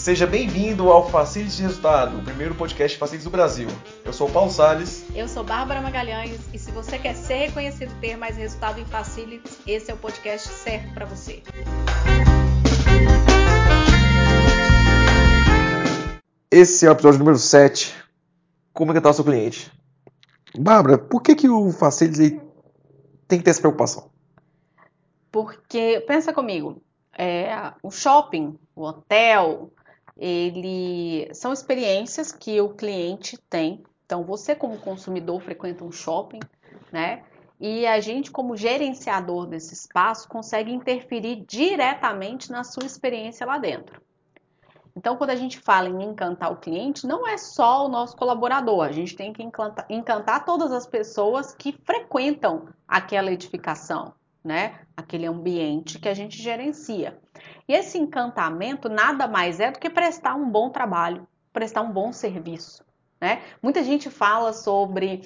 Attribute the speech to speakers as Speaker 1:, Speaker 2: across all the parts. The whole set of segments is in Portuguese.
Speaker 1: Seja bem-vindo ao Facilities de Resultado, o primeiro podcast Facilities do Brasil. Eu sou o Paulo Salles.
Speaker 2: Eu sou Bárbara Magalhães e se você quer ser reconhecido e ter mais resultado em Facilities, esse é o podcast certo para você.
Speaker 1: Esse é o episódio número 7. Como encantar o seu cliente? Bárbara, por que, que o Facilities tem que ter essa preocupação?
Speaker 2: Porque, pensa comigo, é, o shopping, o hotel, ele são experiências que o cliente tem. Então, você como consumidor frequenta um shopping, né? E a gente, como gerenciador desse espaço, consegue interferir diretamente na sua experiência lá dentro. Então, quando a gente fala em encantar o cliente, não é só o nosso colaborador, a gente tem que encantar, encantar todas as pessoas que frequentam aquela edificação, né? Aquele ambiente que a gente gerencia. E esse encantamento nada mais é do que prestar um bom trabalho, prestar um bom serviço, né? Muita gente fala sobre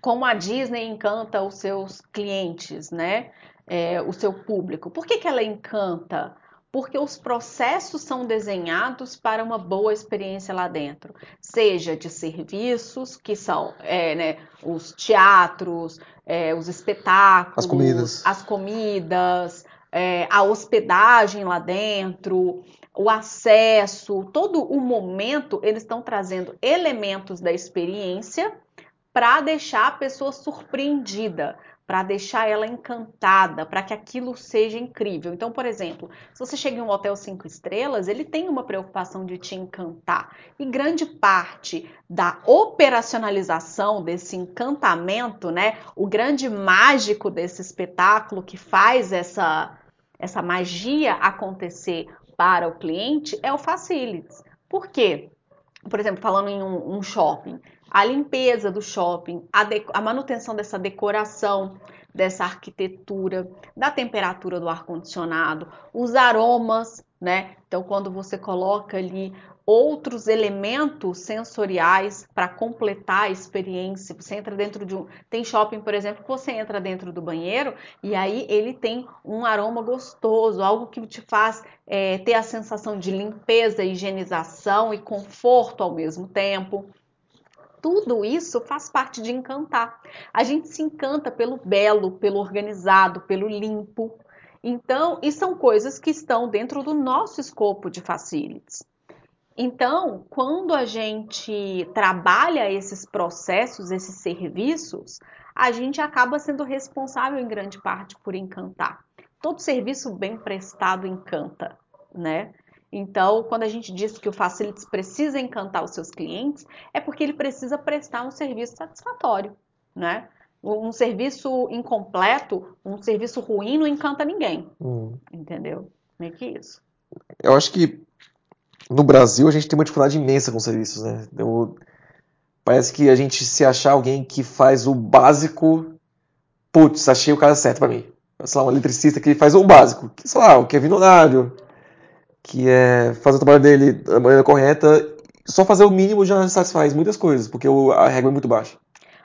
Speaker 2: como a Disney encanta os seus clientes, né? É, o seu público. Por que, que ela encanta? Porque os processos são desenhados para uma boa experiência lá dentro, seja de serviços, que são é, né, os teatros, é, os espetáculos,
Speaker 1: as comidas,
Speaker 2: as comidas é, a hospedagem lá dentro, o acesso, todo o momento, eles estão trazendo elementos da experiência para deixar a pessoa surpreendida, para deixar ela encantada, para que aquilo seja incrível. Então, por exemplo, se você chega em um hotel cinco estrelas, ele tem uma preocupação de te encantar. E grande parte da operacionalização desse encantamento, né, o grande mágico desse espetáculo que faz essa essa magia acontecer para o cliente é o facilities. Por quê? Por exemplo, falando em um, um shopping, a limpeza do shopping, a, a manutenção dessa decoração, dessa arquitetura, da temperatura do ar-condicionado, os aromas, né? Então, quando você coloca ali outros elementos sensoriais para completar a experiência. Você entra dentro de um. Tem shopping, por exemplo, que você entra dentro do banheiro e aí ele tem um aroma gostoso, algo que te faz é, ter a sensação de limpeza, higienização e conforto ao mesmo tempo tudo isso faz parte de encantar. A gente se encanta pelo belo, pelo organizado, pelo limpo. Então, e são coisas que estão dentro do nosso escopo de facilities. Então, quando a gente trabalha esses processos, esses serviços, a gente acaba sendo responsável em grande parte por encantar. Todo serviço bem prestado encanta, né? Então, quando a gente diz que o Facilities precisa encantar os seus clientes, é porque ele precisa prestar um serviço satisfatório, né? Um serviço incompleto, um serviço ruim não encanta ninguém, hum. entendeu? Meio que isso.
Speaker 1: Eu acho que no Brasil a gente tem uma dificuldade imensa com serviços, né? Eu, parece que a gente se achar alguém que faz o básico, putz, achei o cara certo para mim. Sei lá, um eletricista que faz o básico, que, sei lá, o que é que é fazer o trabalho dele da maneira correta, só fazer o mínimo já satisfaz muitas coisas, porque a régua é muito baixa.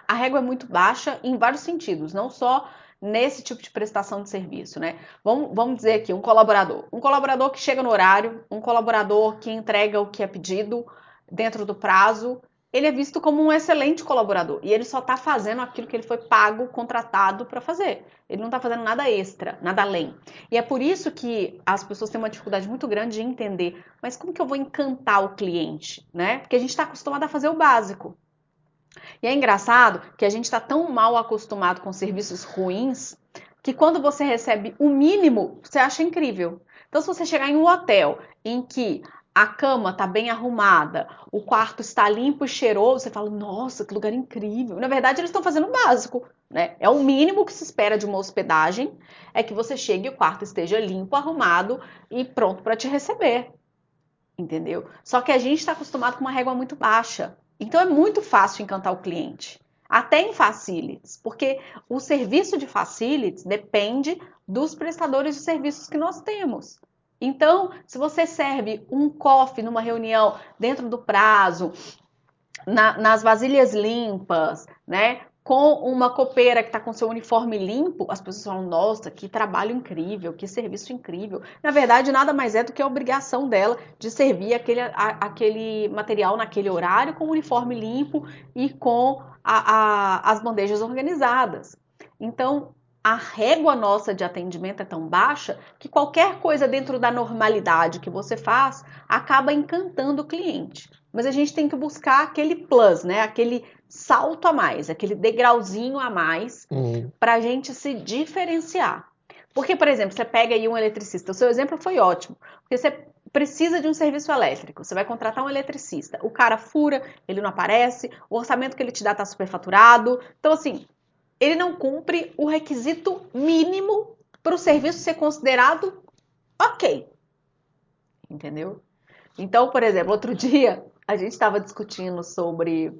Speaker 2: A régua é muito baixa em vários sentidos, não só nesse tipo de prestação de serviço, né? Vamos, vamos dizer aqui, um colaborador. Um colaborador que chega no horário, um colaborador que entrega o que é pedido dentro do prazo, ele é visto como um excelente colaborador e ele só está fazendo aquilo que ele foi pago, contratado para fazer. Ele não está fazendo nada extra, nada além. E é por isso que as pessoas têm uma dificuldade muito grande de entender, mas como que eu vou encantar o cliente, né? Porque a gente está acostumado a fazer o básico. E é engraçado que a gente está tão mal acostumado com serviços ruins que quando você recebe o mínimo, você acha incrível. Então, se você chegar em um hotel em que a cama está bem arrumada, o quarto está limpo e cheiroso, você fala, nossa, que lugar incrível. Na verdade, eles estão fazendo o básico, né? É o mínimo que se espera de uma hospedagem, é que você chegue e o quarto esteja limpo, arrumado e pronto para te receber. Entendeu? Só que a gente está acostumado com uma régua muito baixa. Então é muito fácil encantar o cliente, até em facilities, porque o serviço de facilities depende dos prestadores de serviços que nós temos. Então, se você serve um coffee numa reunião dentro do prazo, na, nas vasilhas limpas, né? com uma copeira que está com seu uniforme limpo, as pessoas falam: nossa, que trabalho incrível, que serviço incrível. Na verdade, nada mais é do que a obrigação dela de servir aquele, a, aquele material naquele horário com o uniforme limpo e com a, a, as bandejas organizadas. Então, a régua nossa de atendimento é tão baixa que qualquer coisa dentro da normalidade que você faz acaba encantando o cliente. Mas a gente tem que buscar aquele plus, né? Aquele salto a mais, aquele degrauzinho a mais, uhum. para a gente se diferenciar. Porque, por exemplo, você pega aí um eletricista, o seu exemplo foi ótimo, porque você precisa de um serviço elétrico, você vai contratar um eletricista, o cara fura, ele não aparece, o orçamento que ele te dá está superfaturado, então assim, ele não cumpre o requisito mínimo para o serviço ser considerado ok, entendeu? Então, por exemplo, outro dia a gente estava discutindo sobre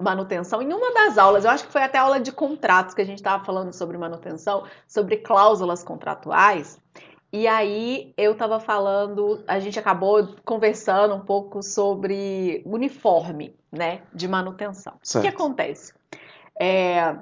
Speaker 2: manutenção em uma das aulas, eu acho que foi até a aula de contratos que a gente estava falando sobre manutenção, sobre cláusulas contratuais. E aí eu estava falando, a gente acabou conversando um pouco sobre uniforme, né, de manutenção. Certo. O que acontece? É,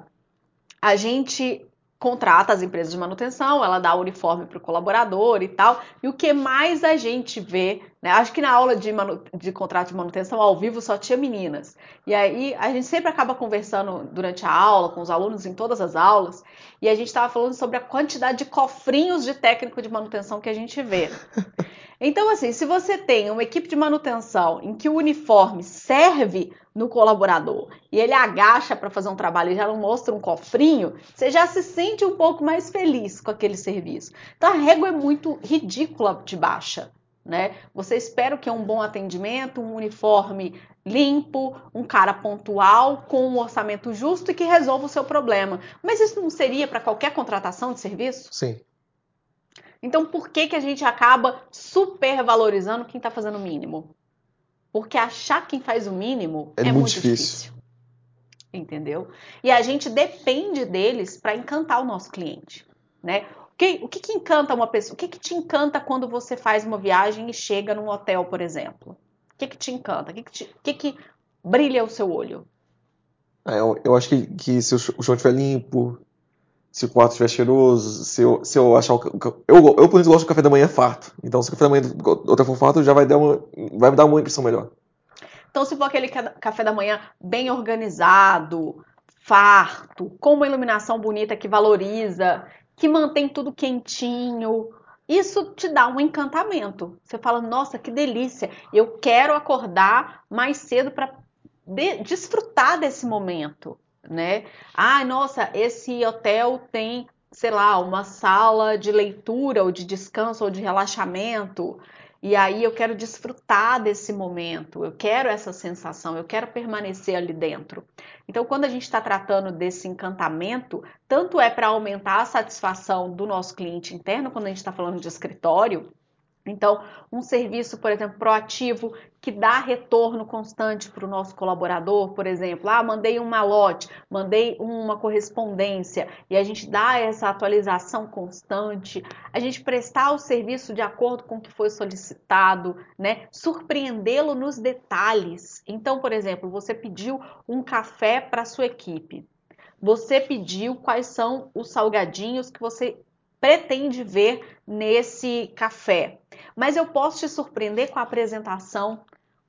Speaker 2: a gente contrata as empresas de manutenção, ela dá o uniforme para o colaborador e tal. E o que mais a gente vê, né? Acho que na aula de, de contrato de manutenção ao vivo só tinha meninas. E aí a gente sempre acaba conversando durante a aula com os alunos em todas as aulas. E a gente estava falando sobre a quantidade de cofrinhos de técnico de manutenção que a gente vê. Então, assim, se você tem uma equipe de manutenção em que o uniforme serve no colaborador e ele agacha para fazer um trabalho e já não mostra um cofrinho, você já se sente um pouco mais feliz com aquele serviço. Então, a régua é muito ridícula de baixa. Né? Você espera que é um bom atendimento, um uniforme limpo, um cara pontual, com um orçamento justo e que resolva o seu problema. Mas isso não seria para qualquer contratação de serviço?
Speaker 1: Sim.
Speaker 2: Então, por que, que a gente acaba supervalorizando quem está fazendo o mínimo? Porque achar quem faz o mínimo é, é muito, muito difícil. difícil. Entendeu? E a gente depende deles para encantar o nosso cliente, né? O que, o que, que encanta uma pessoa? O que, que te encanta quando você faz uma viagem e chega num hotel, por exemplo? O que, que te encanta? O que, que, te, o que, que brilha o seu olho?
Speaker 1: É, eu, eu, acho que, que se o chão estiver limpo, se o quarto estiver cheiroso, se eu, se eu achar o. Eu, eu, por exemplo, gosto do café da manhã farto. Então, se o café da manhã do hotel for farto, já vai, dar uma, vai me dar uma impressão melhor.
Speaker 2: Então, se for aquele café da manhã bem organizado, farto, com uma iluminação bonita que valoriza, que mantém tudo quentinho, isso te dá um encantamento. Você fala, nossa, que delícia! Eu quero acordar mais cedo para de desfrutar desse momento né? Ah, nossa, esse hotel tem, sei lá, uma sala de leitura ou de descanso ou de relaxamento. E aí eu quero desfrutar desse momento, eu quero essa sensação, eu quero permanecer ali dentro. Então, quando a gente está tratando desse encantamento, tanto é para aumentar a satisfação do nosso cliente interno, quando a gente está falando de escritório, então, um serviço, por exemplo, proativo que dá retorno constante para o nosso colaborador, por exemplo, ah, mandei um malote, mandei uma correspondência e a gente dá essa atualização constante, a gente prestar o serviço de acordo com o que foi solicitado, né? Surpreendê-lo nos detalhes. Então, por exemplo, você pediu um café para sua equipe. Você pediu quais são os salgadinhos que você pretende ver nesse café. Mas eu posso te surpreender com a apresentação,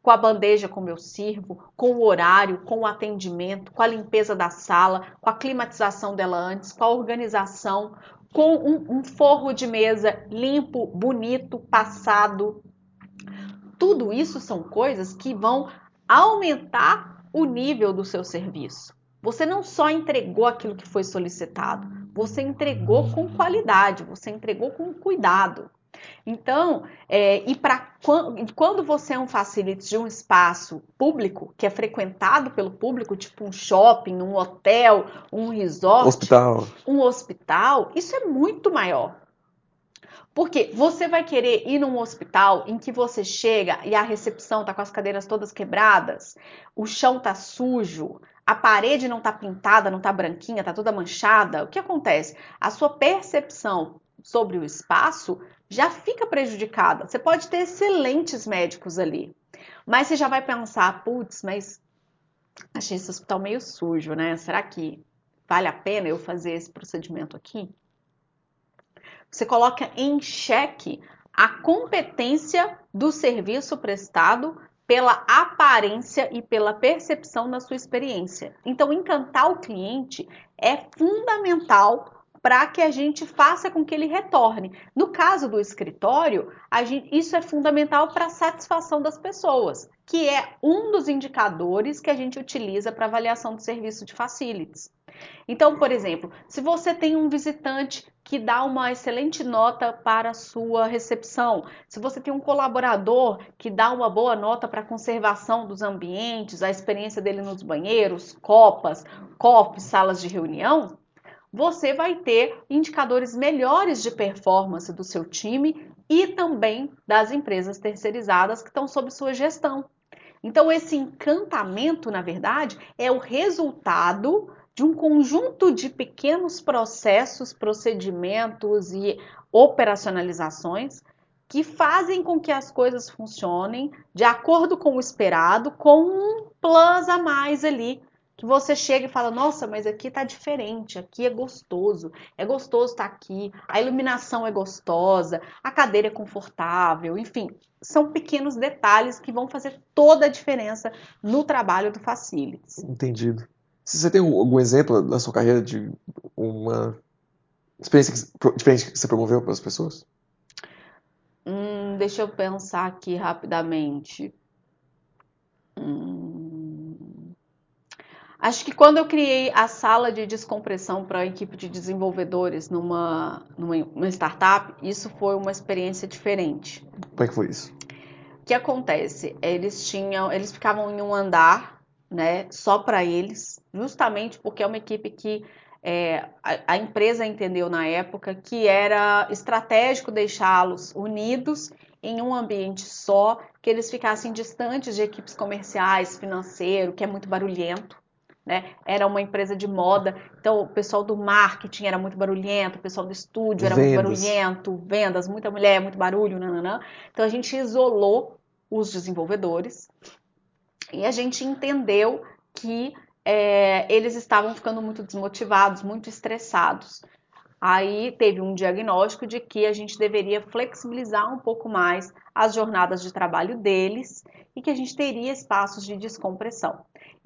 Speaker 2: com a bandeja como eu sirvo, com o horário, com o atendimento, com a limpeza da sala, com a climatização dela antes, com a organização, com um, um forro de mesa limpo, bonito, passado. Tudo isso são coisas que vão aumentar o nível do seu serviço. Você não só entregou aquilo que foi solicitado, você entregou com qualidade, você entregou com cuidado. Então, é, e para quando, você é um facilite de um espaço público que é frequentado pelo público, tipo um shopping, um hotel, um resort,
Speaker 1: hospital.
Speaker 2: um hospital, isso é muito maior. Porque você vai querer ir num hospital em que você chega e a recepção tá com as cadeiras todas quebradas, o chão tá sujo, a parede não tá pintada, não tá branquinha, tá toda manchada. O que acontece? A sua percepção sobre o espaço já fica prejudicada. Você pode ter excelentes médicos ali, mas você já vai pensar, putz, mas achei esse hospital meio sujo, né? Será que vale a pena eu fazer esse procedimento aqui? Você coloca em xeque a competência do serviço prestado pela aparência e pela percepção da sua experiência. Então, encantar o cliente é fundamental para que a gente faça com que ele retorne. No caso do escritório, gente, isso é fundamental para a satisfação das pessoas, que é um dos indicadores que a gente utiliza para avaliação do serviço de facilities. Então, por exemplo, se você tem um visitante que dá uma excelente nota para a sua recepção, se você tem um colaborador que dá uma boa nota para a conservação dos ambientes, a experiência dele nos banheiros, copas, cofres, salas de reunião, você vai ter indicadores melhores de performance do seu time e também das empresas terceirizadas que estão sob sua gestão. Então, esse encantamento, na verdade, é o resultado de um conjunto de pequenos processos, procedimentos e operacionalizações que fazem com que as coisas funcionem de acordo com o esperado, com um plus a mais ali que você chega e fala: Nossa, mas aqui tá diferente, aqui é gostoso, é gostoso estar tá aqui, a iluminação é gostosa, a cadeira é confortável, enfim, são pequenos detalhes que vão fazer toda a diferença no trabalho do Facilities.
Speaker 1: Entendido. Se você tem algum exemplo da sua carreira de uma experiência diferente que você promoveu para as pessoas?
Speaker 2: Hum, deixa eu pensar aqui rapidamente. Hum. Acho que quando eu criei a sala de descompressão para a equipe de desenvolvedores numa, numa startup, isso foi uma experiência diferente.
Speaker 1: Como é que foi isso?
Speaker 2: O que acontece? Eles tinham, eles ficavam em um andar, né, só para eles, justamente porque é uma equipe que é, a, a, empresa entendeu na época que era estratégico deixá-los unidos em um ambiente só, que eles ficassem distantes de equipes comerciais, financeiro, que é muito barulhento né? Era uma empresa de moda, então o pessoal do marketing era muito barulhento, o pessoal do estúdio era vendas. muito barulhento, vendas, muita mulher, muito barulho, nananã. Então a gente isolou os desenvolvedores e a gente entendeu que é, eles estavam ficando muito desmotivados, muito estressados. Aí teve um diagnóstico de que a gente deveria flexibilizar um pouco mais as jornadas de trabalho deles e que a gente teria espaços de descompressão.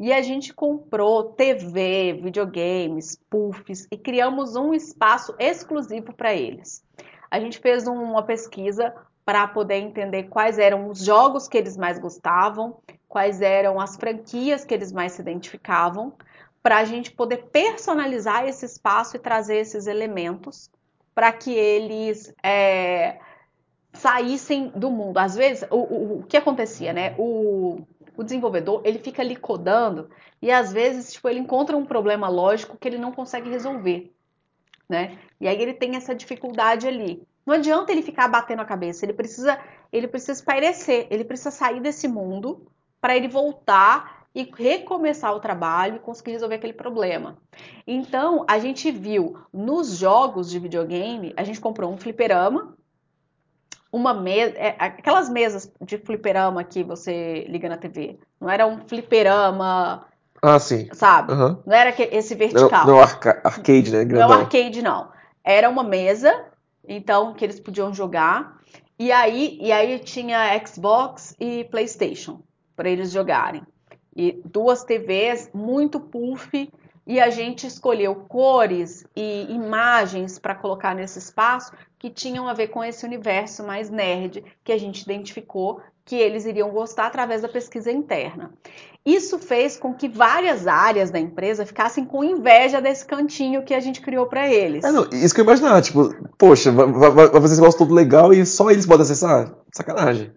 Speaker 2: E a gente comprou TV, videogames, puffs e criamos um espaço exclusivo para eles. A gente fez uma pesquisa para poder entender quais eram os jogos que eles mais gostavam, quais eram as franquias que eles mais se identificavam, para a gente poder personalizar esse espaço e trazer esses elementos para que eles é, saíssem do mundo. Às vezes, o, o, o que acontecia, né? O, o desenvolvedor ele fica ali codando e às vezes tipo, ele encontra um problema lógico que ele não consegue resolver, né? E aí ele tem essa dificuldade ali. Não adianta ele ficar batendo a cabeça, ele precisa, ele precisa espairecer, ele precisa sair desse mundo para ele voltar e recomeçar o trabalho e conseguir resolver aquele problema. Então, a gente viu nos jogos de videogame, a gente comprou um fliperama, uma mesa, é, aquelas mesas de fliperama que você liga na TV. Não era um fliperama.
Speaker 1: Ah, sim.
Speaker 2: Sabe? Uhum. Não era esse vertical.
Speaker 1: Não, não arca arcade, né?
Speaker 2: Grandão. Não arcade, não. Era uma mesa, então, que eles podiam jogar. E aí, e aí tinha Xbox e PlayStation para eles jogarem. E duas TVs muito puff e a gente escolheu cores e imagens para colocar nesse espaço que tinham a ver com esse universo mais nerd que a gente identificou que eles iriam gostar através da pesquisa interna. Isso fez com que várias áreas da empresa ficassem com inveja desse cantinho que a gente criou para eles.
Speaker 1: É, não, isso que eu imaginava, tipo, poxa, vai, vai, vai fazer esse negócio todo legal e só eles podem acessar? Sacanagem.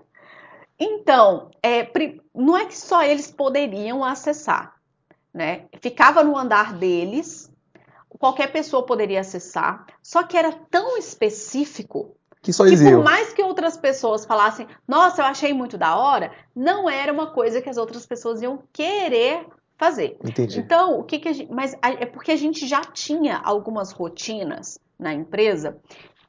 Speaker 2: Então, é, não é que só eles poderiam acessar né? Ficava no andar deles, qualquer pessoa poderia acessar, só que era tão específico
Speaker 1: que só que
Speaker 2: por mais que outras pessoas falassem, nossa, eu achei muito da hora, não era uma coisa que as outras pessoas iam querer fazer.
Speaker 1: Entendi.
Speaker 2: Então, o que, que a gente, mas é porque a gente já tinha algumas rotinas na empresa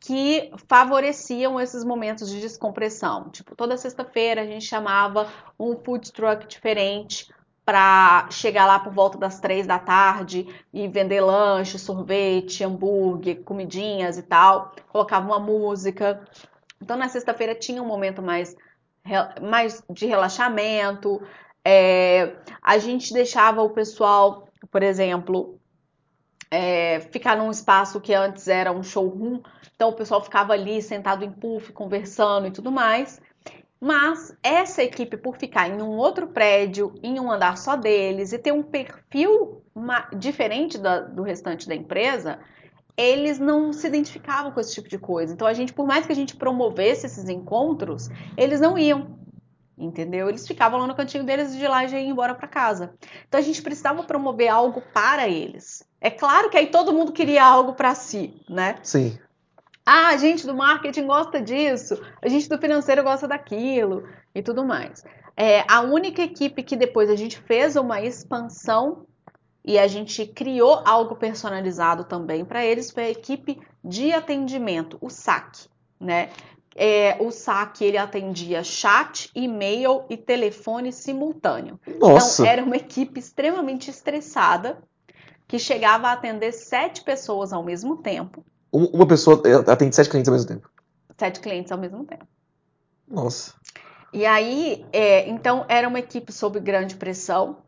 Speaker 2: que favoreciam esses momentos de descompressão. Tipo, toda sexta-feira a gente chamava um food truck diferente para chegar lá por volta das três da tarde e vender lanche, sorvete, hambúrguer, comidinhas e tal. Colocava uma música. Então na sexta-feira tinha um momento mais, mais de relaxamento. É, a gente deixava o pessoal, por exemplo, é, ficar num espaço que antes era um showroom. Então o pessoal ficava ali sentado em puff, conversando e tudo mais. Mas essa equipe, por ficar em um outro prédio, em um andar só deles e ter um perfil diferente do restante da empresa, eles não se identificavam com esse tipo de coisa. Então a gente, por mais que a gente promovesse esses encontros, eles não iam. Entendeu? Eles ficavam lá no cantinho deles e de lá já iam embora para casa. Então a gente precisava promover algo para eles. É claro que aí todo mundo queria algo para si, né?
Speaker 1: Sim.
Speaker 2: Ah, a gente do marketing gosta disso, a gente do financeiro gosta daquilo e tudo mais. É, a única equipe que depois a gente fez uma expansão e a gente criou algo personalizado também para eles foi a equipe de atendimento, o SAC, né? É, o SAC ele atendia chat, e-mail e telefone simultâneo.
Speaker 1: Nossa.
Speaker 2: Então era uma equipe extremamente estressada que chegava a atender sete pessoas ao mesmo tempo
Speaker 1: uma pessoa atende sete clientes ao mesmo tempo.
Speaker 2: Sete clientes ao mesmo tempo.
Speaker 1: Nossa.
Speaker 2: E aí, é, então, era uma equipe sob grande pressão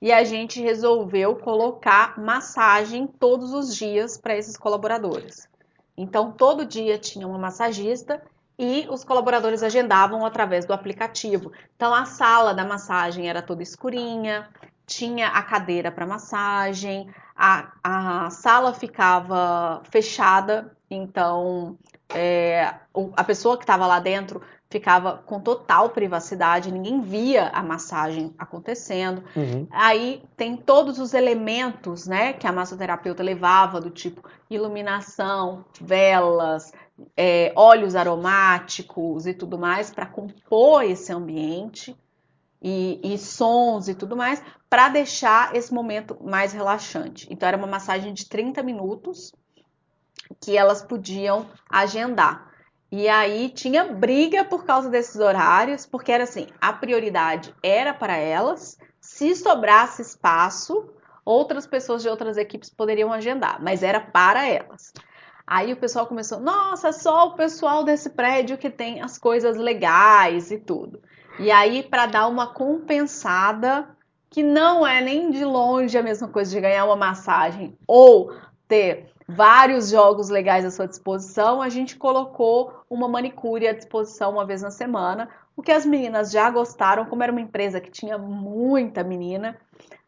Speaker 2: e a gente resolveu colocar massagem todos os dias para esses colaboradores. Então, todo dia tinha uma massagista e os colaboradores agendavam através do aplicativo. Então, a sala da massagem era toda escurinha, tinha a cadeira para massagem, a, a sala ficava fechada, então é, a pessoa que estava lá dentro ficava com total privacidade, ninguém via a massagem acontecendo. Uhum. Aí tem todos os elementos, né, que a massoterapeuta levava, do tipo iluminação, velas, é, óleos aromáticos e tudo mais, para compor esse ambiente e, e sons e tudo mais, para deixar esse momento mais relaxante. Então, era uma massagem de 30 minutos que elas podiam agendar. E aí tinha briga por causa desses horários, porque era assim, a prioridade era para elas, se sobrasse espaço, outras pessoas de outras equipes poderiam agendar, mas era para elas. Aí o pessoal começou, nossa, só o pessoal desse prédio que tem as coisas legais e tudo. E aí, para dar uma compensada, que não é nem de longe a mesma coisa de ganhar uma massagem ou ter vários jogos legais à sua disposição, a gente colocou uma manicure à disposição uma vez na semana, o que as meninas já gostaram, como era uma empresa que tinha muita menina,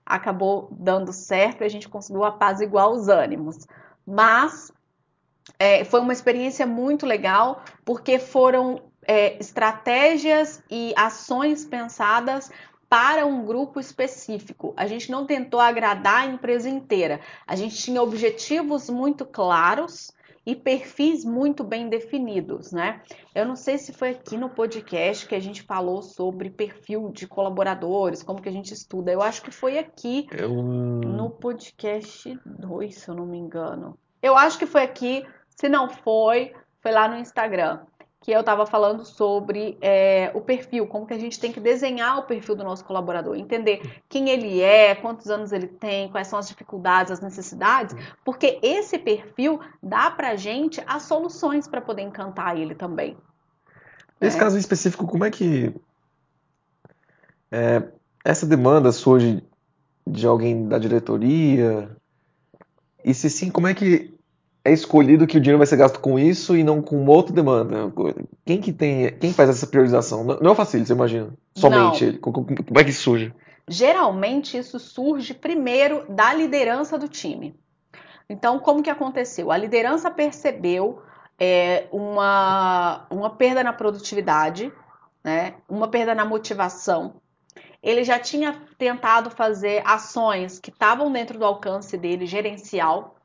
Speaker 2: acabou dando certo e a gente conseguiu apaziguar os ânimos. Mas é, foi uma experiência muito legal, porque foram é, estratégias e ações pensadas para um grupo específico. A gente não tentou agradar a empresa inteira. A gente tinha objetivos muito claros e perfis muito bem definidos, né? Eu não sei se foi aqui no podcast que a gente falou sobre perfil de colaboradores, como que a gente estuda. Eu acho que foi aqui
Speaker 1: Eu...
Speaker 2: no podcast 2, se eu não me engano. Eu acho que foi aqui, se não foi, foi lá no Instagram que eu estava falando sobre é, o perfil, como que a gente tem que desenhar o perfil do nosso colaborador, entender quem ele é, quantos anos ele tem, quais são as dificuldades, as necessidades, porque esse perfil dá para gente as soluções para poder encantar ele também.
Speaker 1: Nesse é. caso específico, como é que é, essa demanda surge de alguém da diretoria? E se sim, como é que é escolhido que o dinheiro vai ser gasto com isso e não com outra demanda? Quem que tem, quem faz essa priorização? Não é o Facility, você imagina? Somente ele. Como é que isso surge?
Speaker 2: Geralmente isso surge primeiro da liderança do time. Então, como que aconteceu? A liderança percebeu é, uma, uma perda na produtividade, né? uma perda na motivação. Ele já tinha tentado fazer ações que estavam dentro do alcance dele, gerencial,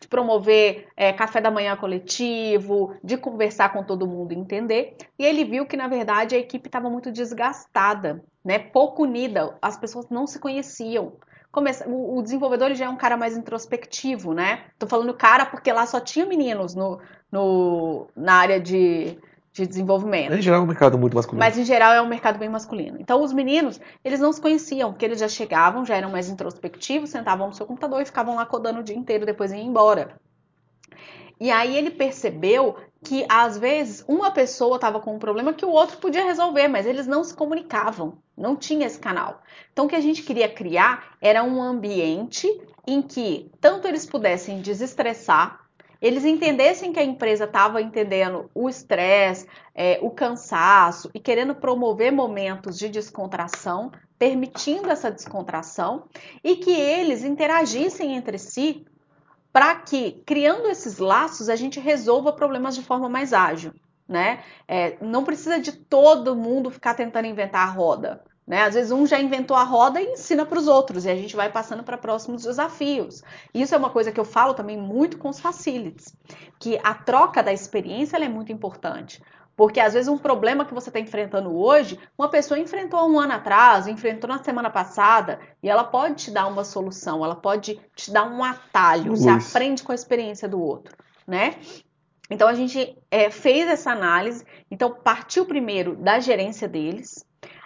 Speaker 2: de promover é, café da manhã coletivo, de conversar com todo mundo e entender. E ele viu que, na verdade, a equipe estava muito desgastada, né? pouco unida, as pessoas não se conheciam. O desenvolvedor já é um cara mais introspectivo, né? Tô falando cara porque lá só tinha meninos no, no, na área de, de desenvolvimento.
Speaker 1: Em geral é um mercado muito masculino.
Speaker 2: Mas em geral é um mercado bem masculino. Então os meninos, eles não se conheciam, porque eles já chegavam, já eram mais introspectivos, sentavam no seu computador e ficavam lá codando o dia inteiro, depois iam embora. E aí ele percebeu que às vezes uma pessoa estava com um problema que o outro podia resolver, mas eles não se comunicavam, não tinha esse canal. Então o que a gente queria criar era um ambiente em que tanto eles pudessem desestressar, eles entendessem que a empresa estava entendendo o estresse, é, o cansaço e querendo promover momentos de descontração, permitindo essa descontração e que eles interagissem entre si para que, criando esses laços, a gente resolva problemas de forma mais ágil. Né? É, não precisa de todo mundo ficar tentando inventar a roda. Né? Às vezes um já inventou a roda e ensina para os outros, e a gente vai passando para próximos desafios. Isso é uma coisa que eu falo também muito com os facilities, que a troca da experiência é muito importante. Porque às vezes um problema que você está enfrentando hoje, uma pessoa enfrentou um ano atrás, enfrentou na semana passada, e ela pode te dar uma solução, ela pode te dar um atalho. Você aprende com a experiência do outro, né? Então a gente é, fez essa análise, então partiu primeiro da gerência deles.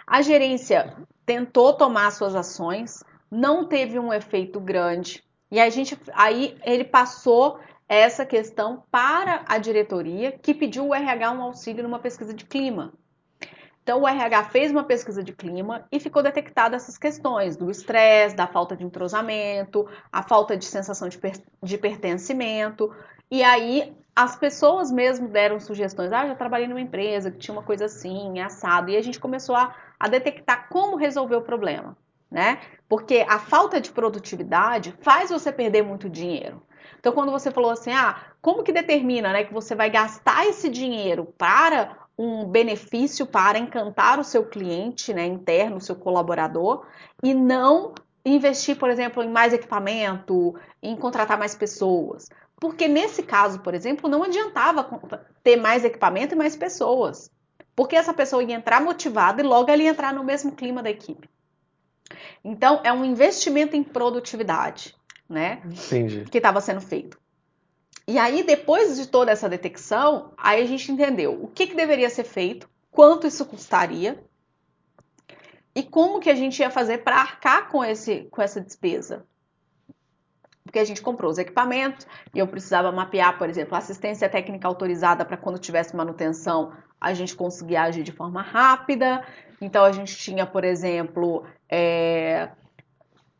Speaker 2: A gerência tentou tomar suas ações, não teve um efeito grande. E a gente aí ele passou essa questão para a diretoria, que pediu o RH um auxílio numa pesquisa de clima. Então, o RH fez uma pesquisa de clima e ficou detectada essas questões do estresse, da falta de entrosamento, a falta de sensação de, per de pertencimento. E aí, as pessoas mesmo deram sugestões. Ah, já trabalhei numa empresa que tinha uma coisa assim, assado. E a gente começou a, a detectar como resolver o problema, né? Porque a falta de produtividade faz você perder muito dinheiro. Então, quando você falou assim, ah, como que determina né, que você vai gastar esse dinheiro para um benefício, para encantar o seu cliente né, interno, o seu colaborador, e não investir, por exemplo, em mais equipamento, em contratar mais pessoas? Porque nesse caso, por exemplo, não adiantava ter mais equipamento e mais pessoas. Porque essa pessoa ia entrar motivada e logo ela ia entrar no mesmo clima da equipe. Então, é um investimento em produtividade né?
Speaker 1: Entendi.
Speaker 2: Que estava sendo feito. E aí, depois de toda essa detecção, aí a gente entendeu o que, que deveria ser feito, quanto isso custaria e como que a gente ia fazer para arcar com, esse, com essa despesa. Porque a gente comprou os equipamentos e eu precisava mapear, por exemplo, assistência técnica autorizada para quando tivesse manutenção a gente conseguir agir de forma rápida. Então a gente tinha, por exemplo, é,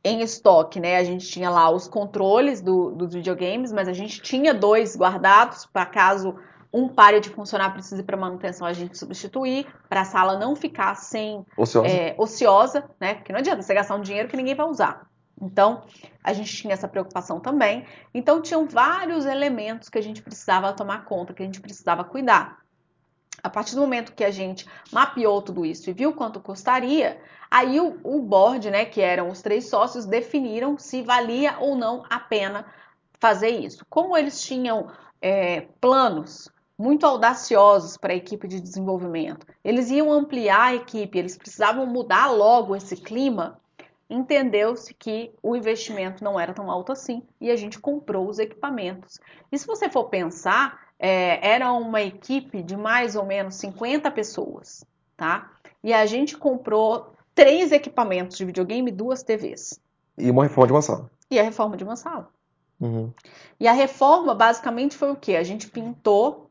Speaker 2: em estoque, né? A gente tinha lá os controles do, dos videogames, mas a gente tinha dois guardados para caso um pare de funcionar, precise para manutenção, a gente substituir, para a sala não ficar sem
Speaker 1: ociosa.
Speaker 2: É, ociosa, né? Porque não adianta você gastar um dinheiro que ninguém vai usar. Então, a gente tinha essa preocupação também. Então, tinham vários elementos que a gente precisava tomar conta, que a gente precisava cuidar. A partir do momento que a gente mapeou tudo isso e viu quanto custaria, aí o, o board, né, que eram os três sócios, definiram se valia ou não a pena fazer isso. Como eles tinham é, planos muito audaciosos para a equipe de desenvolvimento, eles iam ampliar a equipe, eles precisavam mudar logo esse clima. Entendeu-se que o investimento não era tão alto assim e a gente comprou os equipamentos. E se você for pensar, é, era uma equipe de mais ou menos 50 pessoas, tá? E a gente comprou três equipamentos de videogame e duas TVs.
Speaker 1: E uma reforma de uma sala.
Speaker 2: E a reforma de uma sala.
Speaker 1: Uhum.
Speaker 2: E a reforma basicamente foi o que? A gente pintou,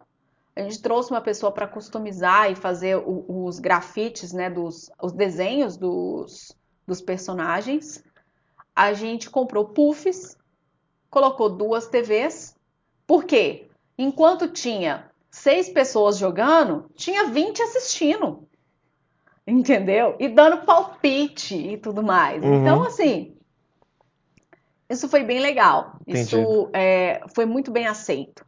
Speaker 2: a gente trouxe uma pessoa para customizar e fazer o, os grafites, né, dos, os desenhos dos, dos personagens. A gente comprou puffs, colocou duas TVs. Por quê? Enquanto tinha seis pessoas jogando, tinha 20 assistindo. Entendeu? E dando palpite e tudo mais. Uhum. Então, assim, isso foi bem legal. Entendi. Isso é, foi muito bem aceito.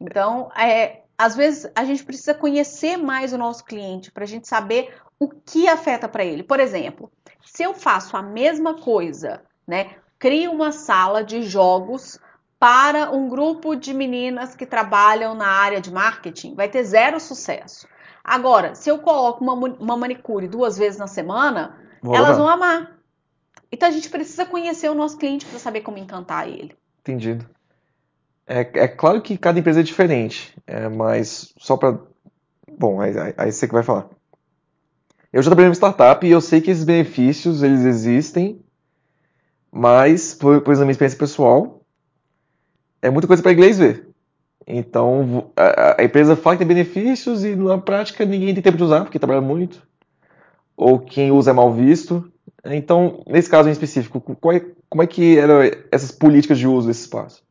Speaker 2: Então, é, às vezes a gente precisa conhecer mais o nosso cliente para a gente saber o que afeta para ele. Por exemplo, se eu faço a mesma coisa, né? Crio uma sala de jogos para um grupo de meninas que trabalham na área de marketing, vai ter zero sucesso. Agora, se eu coloco uma, uma manicure duas vezes na semana, Vou elas vão amar. Então a gente precisa conhecer o nosso cliente para saber como encantar ele.
Speaker 1: Entendido. É, é, claro que cada empresa é diferente, é, mas só para bom, aí, aí, aí você que vai falar. Eu já trabalhei em startup e eu sei que esses benefícios, eles existem, mas, exemplo, na minha experiência pessoal, é muita coisa para inglês ver. Então, a, a, empresa fala que tem benefícios e na prática ninguém tem tempo de usar, porque trabalha muito. Ou quem usa é mal visto. Então, nesse caso em específico, é, como é que eram essas políticas de uso desse espaço?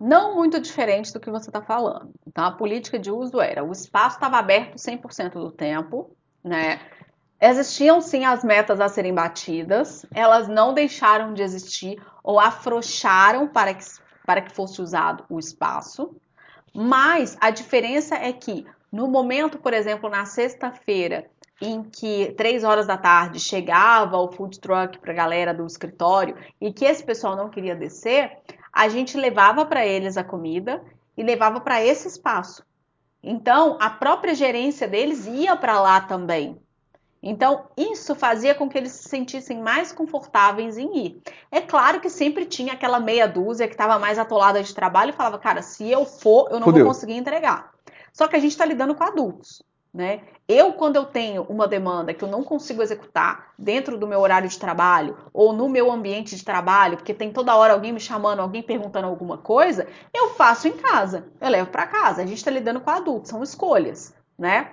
Speaker 2: Não muito diferente do que você está falando. Então, a política de uso era: o espaço estava aberto 100% do tempo, né? Existiam sim as metas a serem batidas, elas não deixaram de existir ou afrouxaram para que, para que fosse usado o espaço, mas a diferença é que no momento, por exemplo, na sexta-feira, em que três horas da tarde chegava o food truck para a galera do escritório e que esse pessoal não queria descer, a gente levava para eles a comida e levava para esse espaço. Então, a própria gerência deles ia para lá também. Então, isso fazia com que eles se sentissem mais confortáveis em ir. É claro que sempre tinha aquela meia dúzia que estava mais atolada de trabalho e falava, cara, se eu for, eu não Fudeu. vou conseguir entregar. Só que a gente está lidando com adultos. Né? Eu, quando eu tenho uma demanda que eu não consigo executar dentro do meu horário de trabalho ou no meu ambiente de trabalho, porque tem toda hora alguém me chamando, alguém perguntando alguma coisa, eu faço em casa, eu levo para casa. A gente está lidando com adultos, são escolhas, né?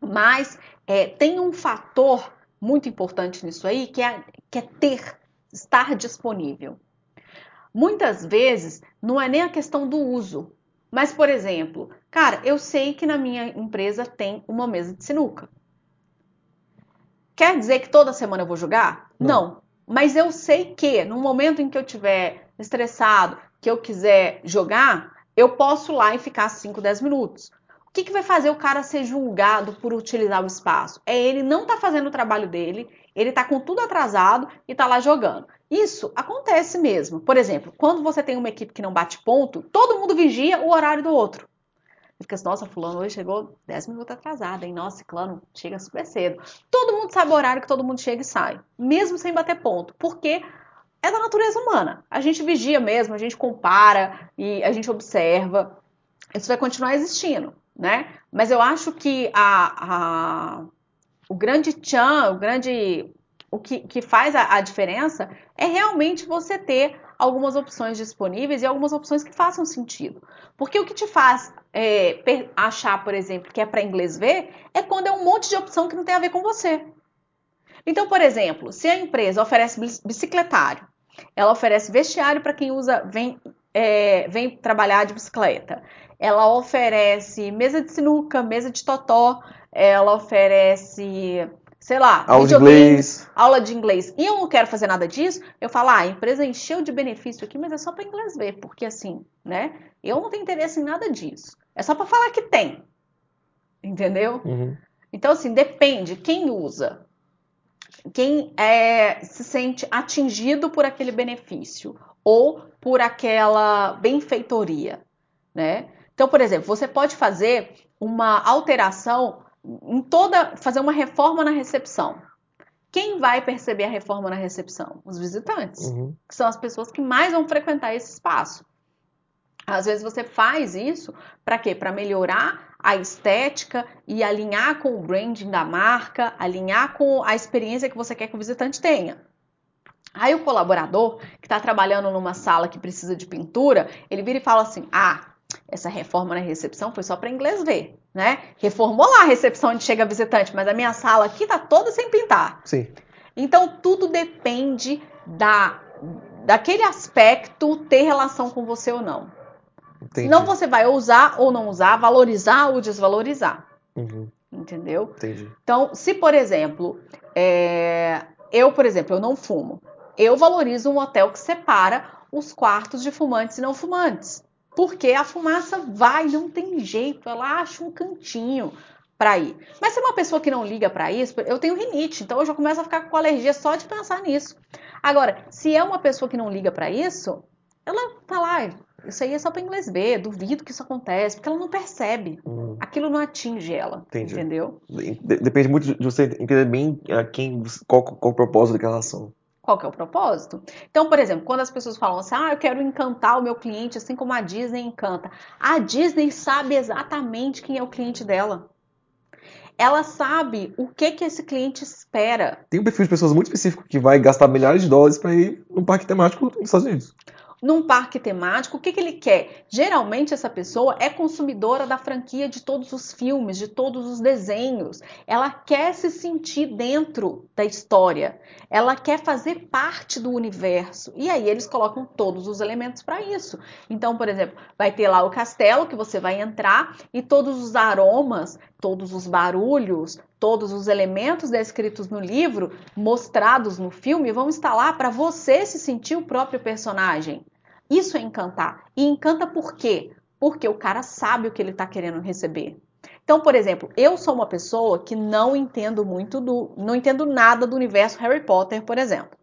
Speaker 2: Mas é, tem um fator muito importante nisso aí que é, que é ter, estar disponível. Muitas vezes não é nem a questão do uso, mas, por exemplo, cara, eu sei que na minha empresa tem uma mesa de sinuca. Quer dizer que toda semana eu vou jogar? Não. Não. Mas eu sei que no momento em que eu tiver estressado, que eu quiser jogar, eu posso ir lá e ficar 5, 10 minutos. Que, que vai fazer o cara ser julgado por utilizar o espaço? É ele não tá fazendo o trabalho dele, ele tá com tudo atrasado e tá lá jogando. Isso acontece mesmo. Por exemplo, quando você tem uma equipe que não bate ponto, todo mundo vigia o horário do outro. Fica assim, nossa, fulano hoje chegou 10 minutos atrasado, hein? Nossa, ciclano chega super cedo. Todo mundo sabe o horário que todo mundo chega e sai, mesmo sem bater ponto, porque é da natureza humana. A gente vigia mesmo, a gente compara e a gente observa. Isso vai continuar existindo, né? Mas eu acho que a, a o grande tchan, o grande o que, que faz a, a, diferença é realmente você ter algumas opções disponíveis e algumas opções que façam sentido. Porque o que te faz é, achar, por exemplo, que é para inglês ver, é quando é um monte de opção que não tem a ver com você. Então, por exemplo, se a empresa oferece bicicletário, ela oferece vestiário para quem usa vem, é, vem trabalhar de bicicleta, ela oferece mesa de sinuca, mesa de totó, ela oferece sei lá,
Speaker 1: aula de inglês.
Speaker 2: Aula de inglês. E eu não quero fazer nada disso, eu falo, ah, a empresa encheu de benefício aqui, mas é só para inglês ver, porque assim, né? Eu não tenho interesse em nada disso. É só para falar que tem. Entendeu?
Speaker 1: Uhum.
Speaker 2: Então, assim, depende quem usa. Quem é, se sente atingido por aquele benefício ou por aquela benfeitoria, né? Então, por exemplo, você pode fazer uma alteração em toda fazer uma reforma na recepção. Quem vai perceber a reforma na recepção? Os visitantes,
Speaker 1: uhum.
Speaker 2: que são as pessoas que mais vão frequentar esse espaço. Às vezes você faz isso para quê? Para melhorar a estética e alinhar com o branding da marca, alinhar com a experiência que você quer que o visitante tenha. Aí o colaborador que está trabalhando numa sala que precisa de pintura, ele vira e fala assim: ah, essa reforma na recepção foi só para inglês ver, né? Reformou lá a recepção onde chega visitante, mas a minha sala aqui tá toda sem pintar.
Speaker 1: Sim.
Speaker 2: Então tudo depende da daquele aspecto ter relação com você ou não. Entendi. Senão você vai usar ou não usar, valorizar ou desvalorizar.
Speaker 1: Uhum.
Speaker 2: Entendeu?
Speaker 1: Entendi.
Speaker 2: Então, se por exemplo, é... eu, por exemplo, eu não fumo, eu valorizo um hotel que separa os quartos de fumantes e não fumantes. Porque a fumaça vai, não tem jeito, ela acha um cantinho para ir. Mas se é uma pessoa que não liga para isso, eu tenho rinite, então eu já começo a ficar com alergia só de pensar nisso. Agora, se é uma pessoa que não liga para isso, ela tá lá, isso aí é só para inglês ver, duvido que isso acontece, porque ela não percebe. Hum. Aquilo não atinge ela, Entendi. entendeu?
Speaker 1: Depende muito de você entender bem a quem, qual, qual o propósito daquela ação.
Speaker 2: Qual que é o propósito? Então, por exemplo, quando as pessoas falam assim, ah, eu quero encantar o meu cliente assim como a Disney encanta. A Disney sabe exatamente quem é o cliente dela. ela sabe o que que esse cliente espera.
Speaker 1: Tem um perfil de pessoas muito específico que vai gastar milhares de dólares para ir num parque temático nos Estados Unidos
Speaker 2: num parque temático, o que, que ele quer? Geralmente essa pessoa é consumidora da franquia de todos os filmes, de todos os desenhos. Ela quer se sentir dentro da história. Ela quer fazer parte do universo. E aí eles colocam todos os elementos para isso. Então, por exemplo, vai ter lá o castelo que você vai entrar e todos os aromas, todos os barulhos, todos os elementos descritos no livro, mostrados no filme, vão estar lá para você se sentir o próprio personagem. Isso é encantar. E encanta por quê? Porque o cara sabe o que ele está querendo receber. Então, por exemplo, eu sou uma pessoa que não entendo muito do. não entendo nada do universo Harry Potter, por exemplo.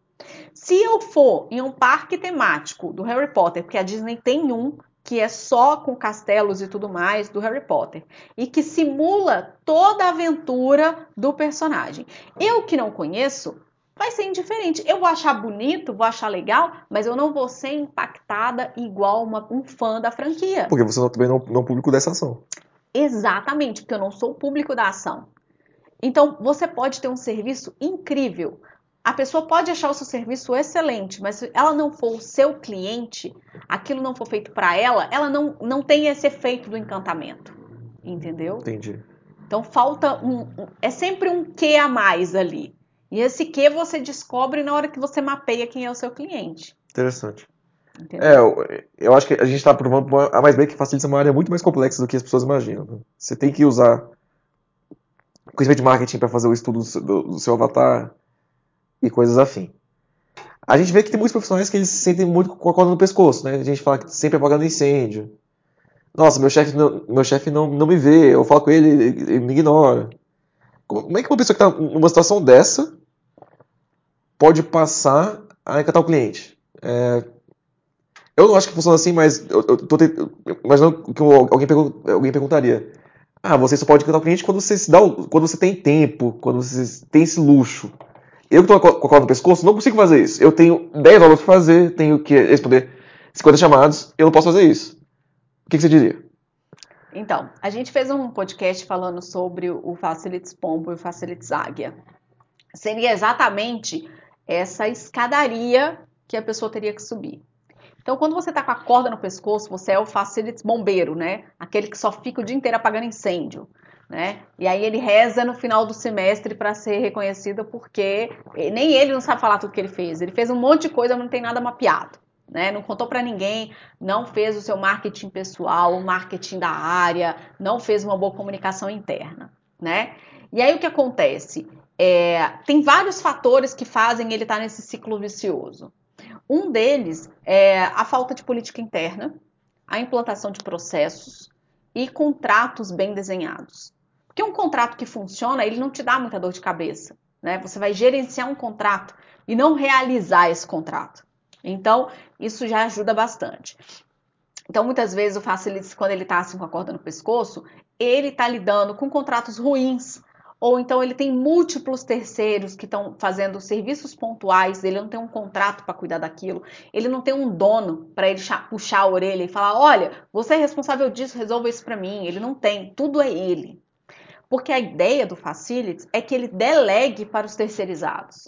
Speaker 2: Se eu for em um parque temático do Harry Potter, porque a Disney tem um que é só com castelos e tudo mais do Harry Potter e que simula toda a aventura do personagem. Eu que não conheço, vai ser indiferente. Eu vou achar bonito, vou achar legal, mas eu não vou ser impactada igual uma, um fã da franquia.
Speaker 1: Porque você não, também não, não é o público dessa ação.
Speaker 2: Exatamente, porque eu não sou o público da ação. Então, você pode ter um serviço incrível. A pessoa pode achar o seu serviço excelente, mas se ela não for o seu cliente, aquilo não for feito para ela, ela não, não tem esse efeito do encantamento. Entendeu?
Speaker 1: Entendi.
Speaker 2: Então falta um, um é sempre um que a mais ali. E esse que você descobre na hora que você mapeia quem é o seu cliente.
Speaker 1: Interessante. Entendeu? É, eu, eu, acho que a gente está provando a mais bem que facilita uma área muito mais complexa do que as pessoas imaginam. Né? Você tem que usar conhecimento de marketing para fazer o estudo do, do, seu avatar e coisas afim. A gente vê que tem muitos profissionais que eles se sentem muito com a corda no pescoço, né? A gente fala que sempre apagando incêndio. Nossa, meu chefe não, meu chefe não, não me vê, eu falo com ele, ele, ele me ignora. Como é que uma pessoa que está numa situação dessa pode passar a encantar o cliente. É, eu não acho que funciona assim, mas eu, eu tô imaginando que alguém, alguém perguntaria. Ah, você só pode encantar o cliente quando você se dá, quando você tem tempo, quando você tem esse luxo. Eu que estou com a corda no pescoço, não consigo fazer isso. Eu tenho 10 aulas para fazer, tenho que responder 50 chamados, eu não posso fazer isso. O que, que você diria?
Speaker 2: Então, a gente fez um podcast falando sobre o Facilities Pombo e o Facilities Águia. Seria exatamente essa escadaria que a pessoa teria que subir. Então, quando você está com a corda no pescoço, você é o facilities bombeiro, né? Aquele que só fica o dia inteiro apagando incêndio, né? E aí ele reza no final do semestre para ser reconhecido porque nem ele não sabe falar tudo que ele fez. Ele fez um monte de coisa, mas não tem nada mapeado. Né? Não contou para ninguém, não fez o seu marketing pessoal, o marketing da área, não fez uma boa comunicação interna, né? E aí o que acontece? É, tem vários fatores que fazem ele estar tá nesse ciclo vicioso. Um deles é a falta de política interna, a implantação de processos e contratos bem desenhados. Porque um contrato que funciona, ele não te dá muita dor de cabeça. Né? Você vai gerenciar um contrato e não realizar esse contrato. Então, isso já ajuda bastante. Então, muitas vezes o facilita, quando ele está assim com a corda no pescoço, ele está lidando com contratos ruins, ou então ele tem múltiplos terceiros que estão fazendo serviços pontuais, ele não tem um contrato para cuidar daquilo, ele não tem um dono para ele puxar a orelha e falar: olha, você é responsável disso, resolva isso para mim. Ele não tem, tudo é ele. Porque a ideia do Facilities é que ele delegue para os terceirizados.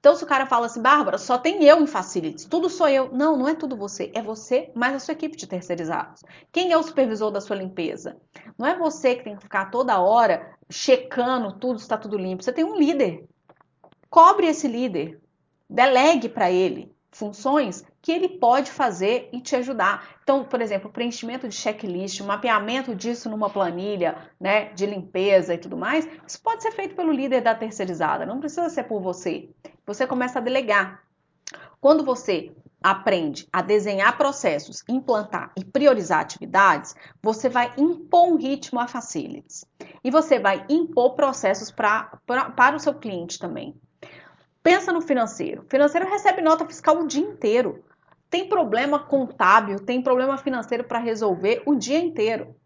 Speaker 2: Então, se o cara fala assim, Bárbara, só tem eu em Facilities, tudo sou eu. Não, não é tudo você, é você mais a sua equipe de terceirizados. Quem é o supervisor da sua limpeza? Não é você que tem que ficar toda hora checando tudo, está tudo limpo. Você tem um líder. Cobre esse líder. Delegue para ele funções que ele pode fazer e te ajudar. Então, por exemplo, preenchimento de checklist, mapeamento disso numa planilha, né, de limpeza e tudo mais, isso pode ser feito pelo líder da terceirizada, não precisa ser por você. Você começa a delegar. Quando você aprende a desenhar processos, implantar e priorizar atividades, você vai impor um ritmo a facilities. E você vai impor processos pra, pra, para o seu cliente também. Pensa no financeiro. O financeiro recebe nota fiscal o dia inteiro. Tem problema contábil, tem problema financeiro para resolver o dia inteiro.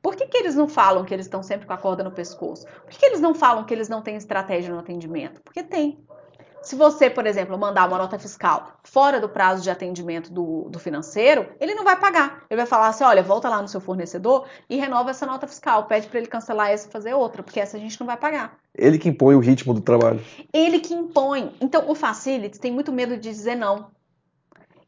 Speaker 2: Por que, que eles não falam que eles estão sempre com a corda no pescoço? Por que, que eles não falam que eles não têm estratégia no atendimento? Porque tem. Se você, por exemplo, mandar uma nota fiscal fora do prazo de atendimento do, do financeiro, ele não vai pagar. Ele vai falar assim: olha, volta lá no seu fornecedor e renova essa nota fiscal. Pede para ele cancelar essa e fazer outra, porque essa a gente não vai pagar.
Speaker 1: Ele que impõe o ritmo do trabalho.
Speaker 2: Ele que impõe. Então, o Facilities tem muito medo de dizer não.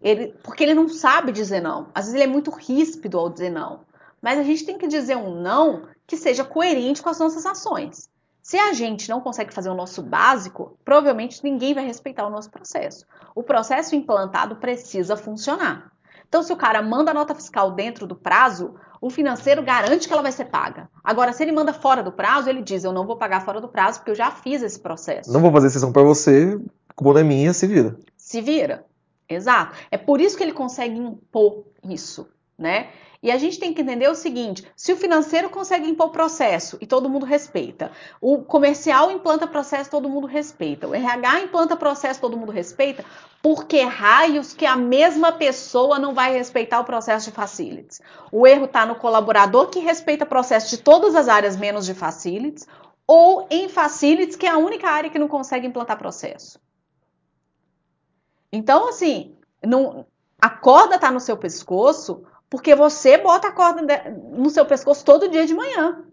Speaker 2: Ele, porque ele não sabe dizer não. Às vezes ele é muito ríspido ao dizer não. Mas a gente tem que dizer um não que seja coerente com as nossas ações. Se a gente não consegue fazer o nosso básico, provavelmente ninguém vai respeitar o nosso processo. O processo implantado precisa funcionar. Então, se o cara manda a nota fiscal dentro do prazo, o financeiro garante que ela vai ser paga. Agora, se ele manda fora do prazo, ele diz: Eu não vou pagar fora do prazo porque eu já fiz esse processo.
Speaker 1: Não vou fazer exceção para você, como não é minha, se vira.
Speaker 2: Se vira. Exato. É por isso que ele consegue impor isso, né? E a gente tem que entender o seguinte: se o financeiro consegue impor processo e todo mundo respeita, o comercial implanta processo, todo mundo respeita, o RH implanta processo, todo mundo respeita, por que raios que a mesma pessoa não vai respeitar o processo de facilities? O erro está no colaborador que respeita processo de todas as áreas menos de facilities, ou em facilities, que é a única área que não consegue implantar processo. Então, assim, não, a corda está no seu pescoço porque você bota a corda no seu pescoço todo dia de manhã.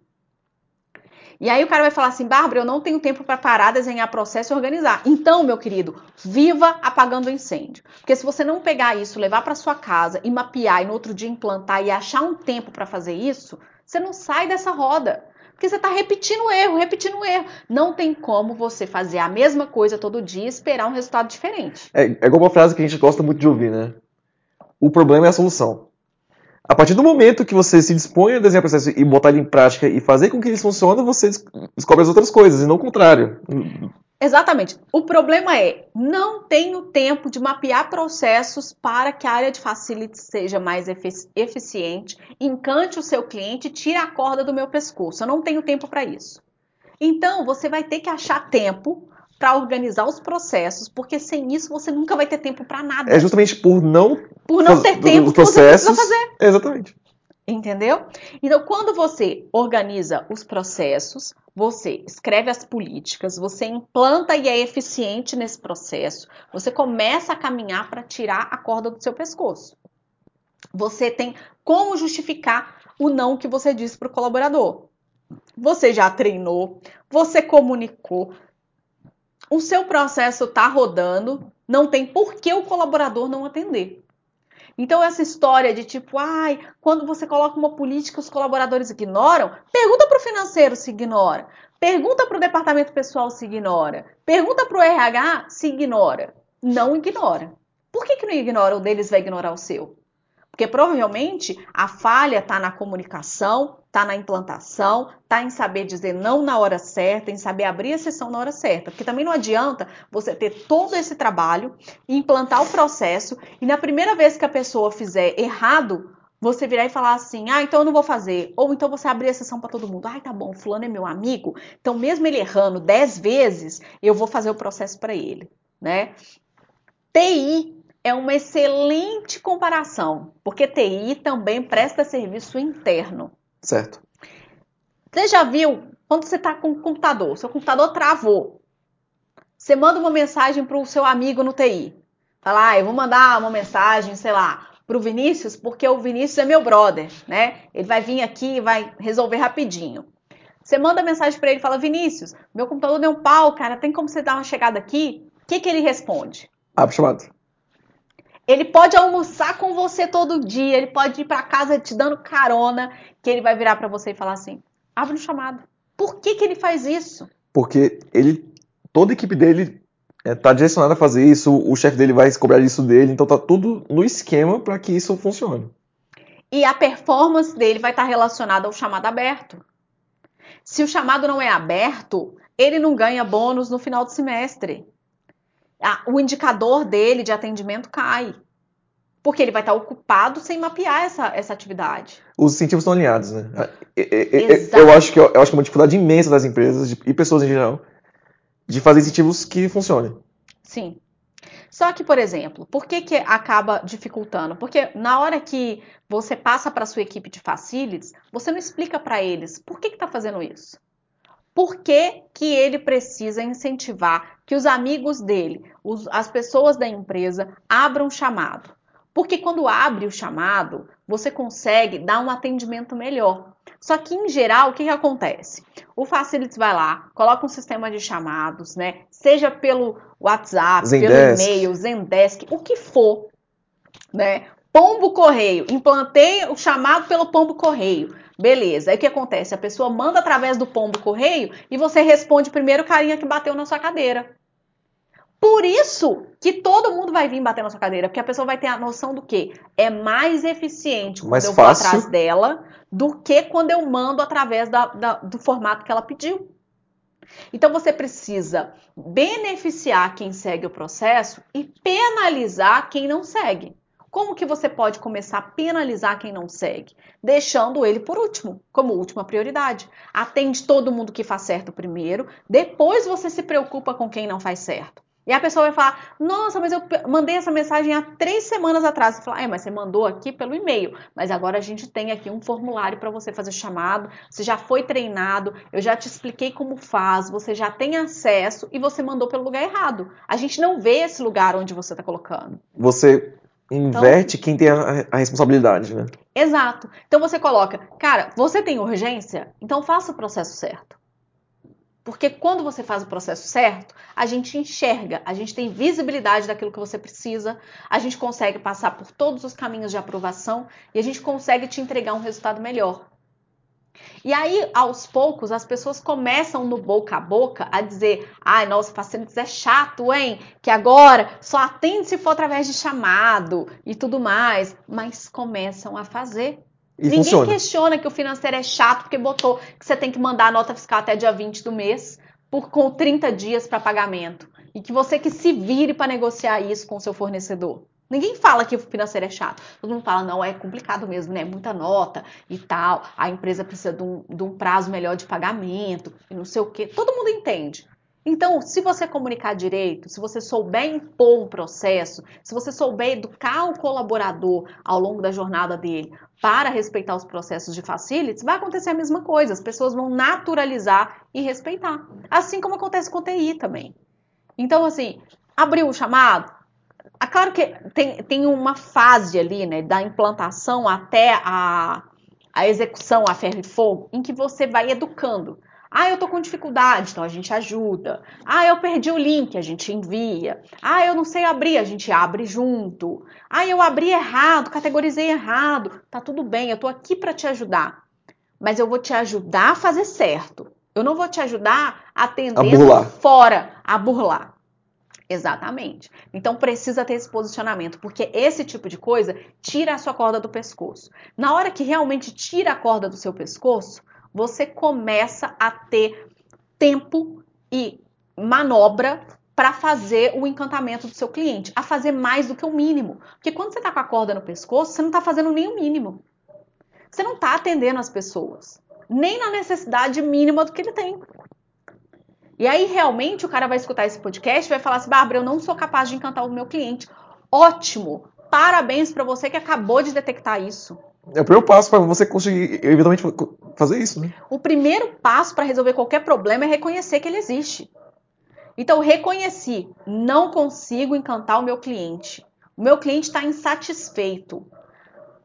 Speaker 2: E aí o cara vai falar assim, Bárbara, eu não tenho tempo para parar, desenhar processo e organizar. Então, meu querido, viva apagando o incêndio. Porque se você não pegar isso, levar para sua casa e mapear e no outro dia implantar e achar um tempo para fazer isso, você não sai dessa roda. Porque você está repetindo o erro, repetindo o erro. Não tem como você fazer a mesma coisa todo dia e esperar um resultado diferente.
Speaker 1: É, é igual uma frase que a gente gosta muito de ouvir, né? O problema é a solução. A partir do momento que você se dispõe a desenhar o processo e botar ele em prática e fazer com que ele funcione, você descobre as outras coisas, e não o contrário.
Speaker 2: Exatamente. O problema é, não tenho tempo de mapear processos para que a área de facility seja mais eficiente, encante o seu cliente e tire a corda do meu pescoço. Eu não tenho tempo para isso. Então, você vai ter que achar tempo para organizar os processos, porque sem isso você nunca vai ter tempo para nada.
Speaker 1: É justamente por não
Speaker 2: por não ter tempo
Speaker 1: que você precisa
Speaker 2: fazer.
Speaker 1: Exatamente.
Speaker 2: Entendeu? Então, quando você organiza os processos, você escreve as políticas, você implanta e é eficiente nesse processo, você começa a caminhar para tirar a corda do seu pescoço. Você tem como justificar o não que você disse para o colaborador. Você já treinou, você comunicou, o seu processo está rodando, não tem por que o colaborador não atender. Então, essa história de tipo, ai, quando você coloca uma política os colaboradores ignoram, pergunta para o financeiro se ignora, pergunta para o departamento pessoal se ignora, pergunta para o RH se ignora. Não ignora. Por que, que não ignora? O deles vai ignorar o seu. Porque provavelmente a falha está na comunicação, está na implantação, está em saber dizer não na hora certa, em saber abrir a sessão na hora certa. Porque também não adianta você ter todo esse trabalho, implantar o processo e na primeira vez que a pessoa fizer errado, você virar e falar assim: ah, então eu não vou fazer. Ou então você abrir a sessão para todo mundo. Ai, tá bom, fulano é meu amigo, então mesmo ele errando 10 vezes, eu vou fazer o processo para ele, né? TI é uma excelente comparação, porque TI também presta serviço interno.
Speaker 1: Certo.
Speaker 2: Você já viu quando você está com o computador, seu computador travou. Você manda uma mensagem para o seu amigo no TI. Fala, ah, eu vou mandar uma mensagem, sei lá, para o Vinícius, porque o Vinícius é meu brother, né? Ele vai vir aqui e vai resolver rapidinho. Você manda mensagem para ele e fala, Vinícius, meu computador deu um pau, cara, tem como você dar uma chegada aqui? O que, que ele responde?
Speaker 1: Abre chamado.
Speaker 2: Ele pode almoçar com você todo dia, ele pode ir para casa te dando carona, que ele vai virar para você e falar assim: abre um chamado. Por que, que ele faz isso?
Speaker 1: Porque ele, toda a equipe dele está é, direcionada a fazer isso, o chefe dele vai cobrar isso dele, então tá tudo no esquema para que isso funcione.
Speaker 2: E a performance dele vai estar tá relacionada ao chamado aberto. Se o chamado não é aberto, ele não ganha bônus no final do semestre o indicador dele de atendimento cai. Porque ele vai estar ocupado sem mapear essa, essa atividade.
Speaker 1: Os incentivos estão alinhados, né? Eu acho, que, eu acho que é uma dificuldade imensa das empresas e pessoas em geral de fazer incentivos que funcionem.
Speaker 2: Sim. Só que, por exemplo, por que, que acaba dificultando? Porque na hora que você passa para a sua equipe de facilities, você não explica para eles por que está fazendo isso. Por que, que ele precisa incentivar que os amigos dele, os, as pessoas da empresa, abram chamado? Porque quando abre o chamado, você consegue dar um atendimento melhor. Só que, em geral, o que, que acontece? O Facilities vai lá, coloca um sistema de chamados, né? Seja pelo WhatsApp,
Speaker 1: Zendesk.
Speaker 2: pelo e-mail, Zendesk, o que for, né? Pombo Correio, implantei o chamado pelo Pombo Correio. Beleza, aí o que acontece? A pessoa manda através do Pombo Correio e você responde primeiro o carinha que bateu na sua cadeira. Por isso que todo mundo vai vir bater na sua cadeira, porque a pessoa vai ter a noção do que é mais eficiente quando
Speaker 1: Mais
Speaker 2: eu vou
Speaker 1: fácil.
Speaker 2: atrás dela do que quando eu mando através da- da- do formato que ela pediu. Então você precisa beneficiar quem segue o processo e penalizar quem não segue. Como que você pode começar a penalizar quem não segue? Deixando ele por último, como última prioridade. Atende todo mundo que faz certo primeiro, depois você se preocupa com quem não faz certo. E a pessoa vai falar: Nossa, mas eu mandei essa mensagem há três semanas atrás. Você fala: É, mas você mandou aqui pelo e-mail. Mas agora a gente tem aqui um formulário para você fazer chamado. Você já foi treinado, eu já te expliquei como faz, você já tem acesso e você mandou pelo lugar errado. A gente não vê esse lugar onde você está colocando.
Speaker 1: Você inverte quem tem a, a responsabilidade, né?
Speaker 2: Exato. Então você coloca, cara, você tem urgência? Então faça o processo certo. Porque quando você faz o processo certo, a gente enxerga, a gente tem visibilidade daquilo que você precisa, a gente consegue passar por todos os caminhos de aprovação e a gente consegue te entregar um resultado melhor. E aí, aos poucos, as pessoas começam no boca a boca a dizer: ai, nossa, Facilities é chato, hein? Que agora só atende se for através de chamado e tudo mais. Mas começam a fazer.
Speaker 1: E
Speaker 2: Ninguém
Speaker 1: funciona.
Speaker 2: questiona que o financeiro é chato porque botou que você tem que mandar a nota fiscal até dia 20 do mês por com 30 dias para pagamento. E que você que se vire para negociar isso com o seu fornecedor. Ninguém fala que o financeiro é chato. Todo mundo fala, não, é complicado mesmo, né? Muita nota e tal. A empresa precisa de um, de um prazo melhor de pagamento e não sei o quê. Todo mundo entende. Então, se você comunicar direito, se você souber impor um processo, se você souber educar o colaborador ao longo da jornada dele para respeitar os processos de facilities, vai acontecer a mesma coisa. As pessoas vão naturalizar e respeitar. Assim como acontece com TI também. Então, assim, abriu o chamado, ah, Claro que tem, tem uma fase ali, né, da implantação até a, a execução a ferro e fogo, em que você vai educando. Ah, eu tô com dificuldade, então a gente ajuda. Ah, eu perdi o link, a gente envia. Ah, eu não sei abrir, a gente abre junto. Ah, eu abri errado, categorizei errado. Tá tudo bem, eu tô aqui para te ajudar. Mas eu vou te ajudar a fazer certo. Eu não vou te ajudar atendendo
Speaker 1: burlar.
Speaker 2: fora, a burlar. Exatamente. Então precisa ter esse posicionamento, porque esse tipo de coisa tira a sua corda do pescoço. Na hora que realmente tira a corda do seu pescoço, você começa a ter tempo e manobra para fazer o encantamento do seu cliente, a fazer mais do que o mínimo. Porque quando você está com a corda no pescoço, você não está fazendo nem o mínimo. Você não está atendendo as pessoas, nem na necessidade mínima do que ele tem. E aí, realmente, o cara vai escutar esse podcast e vai falar assim: Bárbara, eu não sou capaz de encantar o meu cliente. Ótimo! Parabéns para você que acabou de detectar isso.
Speaker 1: É o primeiro passo para você conseguir, eventualmente, fazer isso, né?
Speaker 2: O primeiro passo para resolver qualquer problema é reconhecer que ele existe. Então, reconheci, não consigo encantar o meu cliente. O meu cliente está insatisfeito.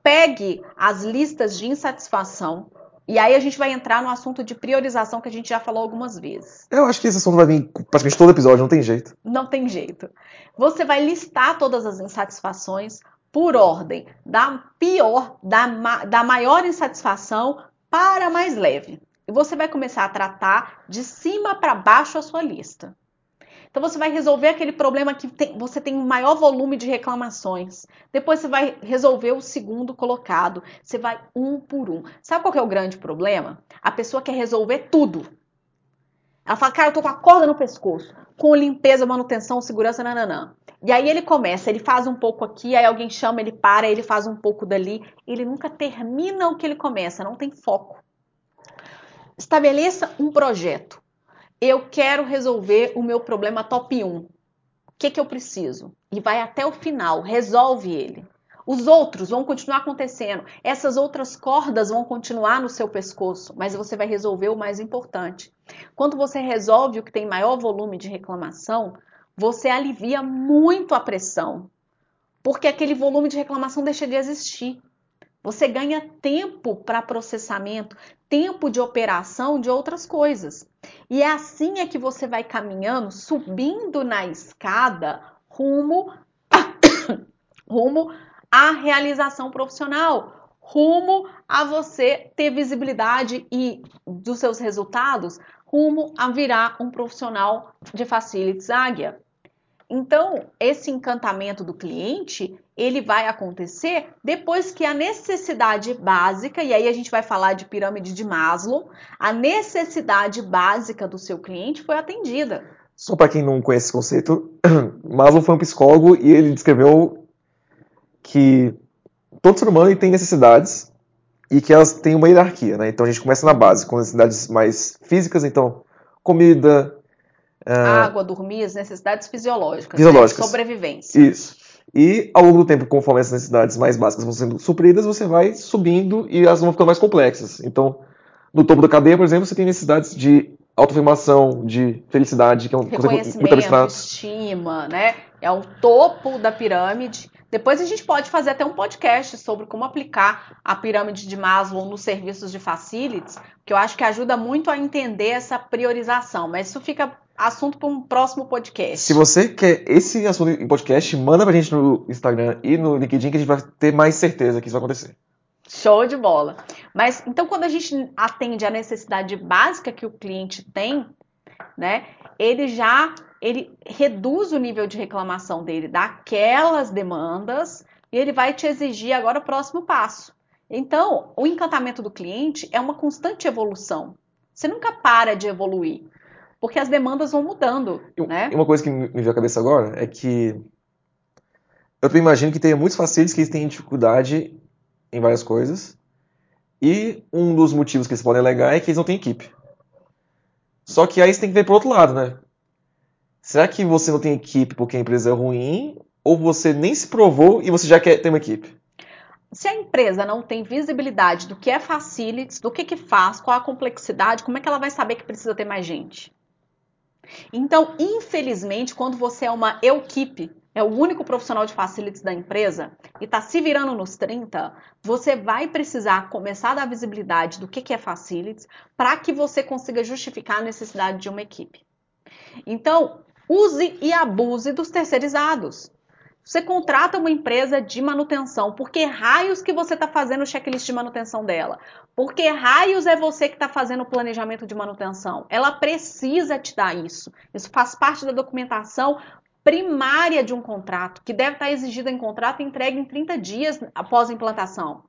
Speaker 2: Pegue as listas de insatisfação e aí a gente vai entrar no assunto de priorização que a gente já falou algumas vezes.
Speaker 1: Eu acho que esse assunto vai vir praticamente todo episódio, não tem jeito.
Speaker 2: Não tem jeito. Você vai listar todas as insatisfações por ordem, da pior, da, ma da maior insatisfação para a mais leve. E você vai começar a tratar de cima para baixo a sua lista. Então você vai resolver aquele problema que tem, você tem um maior volume de reclamações. Depois você vai resolver o segundo colocado. Você vai um por um. Sabe qual é o grande problema? A pessoa quer resolver tudo. Ela fala, cara, eu tô com a corda no pescoço, com limpeza, manutenção, segurança, nananã. E aí ele começa, ele faz um pouco aqui, aí alguém chama, ele para, ele faz um pouco dali. Ele nunca termina o que ele começa, não tem foco. Estabeleça um projeto. Eu quero resolver o meu problema top 1. O que, que eu preciso? E vai até o final, resolve ele. Os outros vão continuar acontecendo. Essas outras cordas vão continuar no seu pescoço, mas você vai resolver o mais importante. Quando você resolve o que tem maior volume de reclamação, você alivia muito a pressão, porque aquele volume de reclamação deixa de existir. Você ganha tempo para processamento, tempo de operação de outras coisas. E é assim é que você vai caminhando, subindo na escada rumo rumo à realização profissional, rumo a você ter visibilidade e dos seus resultados, rumo a virar um profissional de facilities águia. Então, esse encantamento do cliente, ele vai acontecer depois que a necessidade básica, e aí a gente vai falar de pirâmide de Maslow, a necessidade básica do seu cliente foi atendida.
Speaker 1: Só para quem não conhece esse conceito, Maslow foi um psicólogo e ele descreveu que todo ser humano tem necessidades e que elas têm uma hierarquia, né? Então a gente começa na base, com necessidades mais físicas, então comida,
Speaker 2: uh... água, dormir, as necessidades fisiológicas,
Speaker 1: fisiológicas.
Speaker 2: Né? sobrevivência.
Speaker 1: Isso. E ao longo do tempo, conforme essas necessidades mais básicas vão sendo supridas, você vai subindo e elas vão ficando mais complexas. Então, no topo da cadeia, por exemplo, você tem necessidades de autoafirmação, de felicidade, que é um
Speaker 2: conceito muito abstrato. estima, né? É o topo da pirâmide. Depois a gente pode fazer até um podcast sobre como aplicar a pirâmide de Maslow nos serviços de facilities, que eu acho que ajuda muito a entender essa priorização. Mas isso fica assunto para um próximo podcast.
Speaker 1: Se você quer esse assunto em podcast, manda pra gente no Instagram e no LinkedIn que a gente vai ter mais certeza que isso vai acontecer.
Speaker 2: Show de bola. Mas então quando a gente atende a necessidade básica que o cliente tem, né, ele já ele reduz o nível de reclamação dele daquelas demandas e ele vai te exigir agora o próximo passo. Então, o encantamento do cliente é uma constante evolução. Você nunca para de evoluir, porque as demandas vão mudando,
Speaker 1: e,
Speaker 2: né?
Speaker 1: Uma coisa que me veio à cabeça agora é que eu imagino que tenha muitos facilities que eles têm dificuldade em várias coisas. E um dos motivos que eles podem alegar é que eles não têm equipe. Só que aí você tem que ver pro outro lado, né? Será que você não tem equipe porque a empresa é ruim? Ou você nem se provou e você já quer ter uma equipe?
Speaker 2: Se a empresa não tem visibilidade do que é facilities, do que, que faz, qual a complexidade, como é que ela vai saber que precisa ter mais gente? Então, infelizmente, quando você é uma equipe, é o único profissional de facilities da empresa e está se virando nos 30, você vai precisar começar a dar visibilidade do que, que é facilities para que você consiga justificar a necessidade de uma equipe. Então, use e abuse dos terceirizados. Você contrata uma empresa de manutenção, por que raios que você está fazendo o checklist de manutenção dela? Por que raios é você que está fazendo o planejamento de manutenção? Ela precisa te dar isso. Isso faz parte da documentação primária de um contrato, que deve estar exigida em contrato e entregue em 30 dias após a implantação.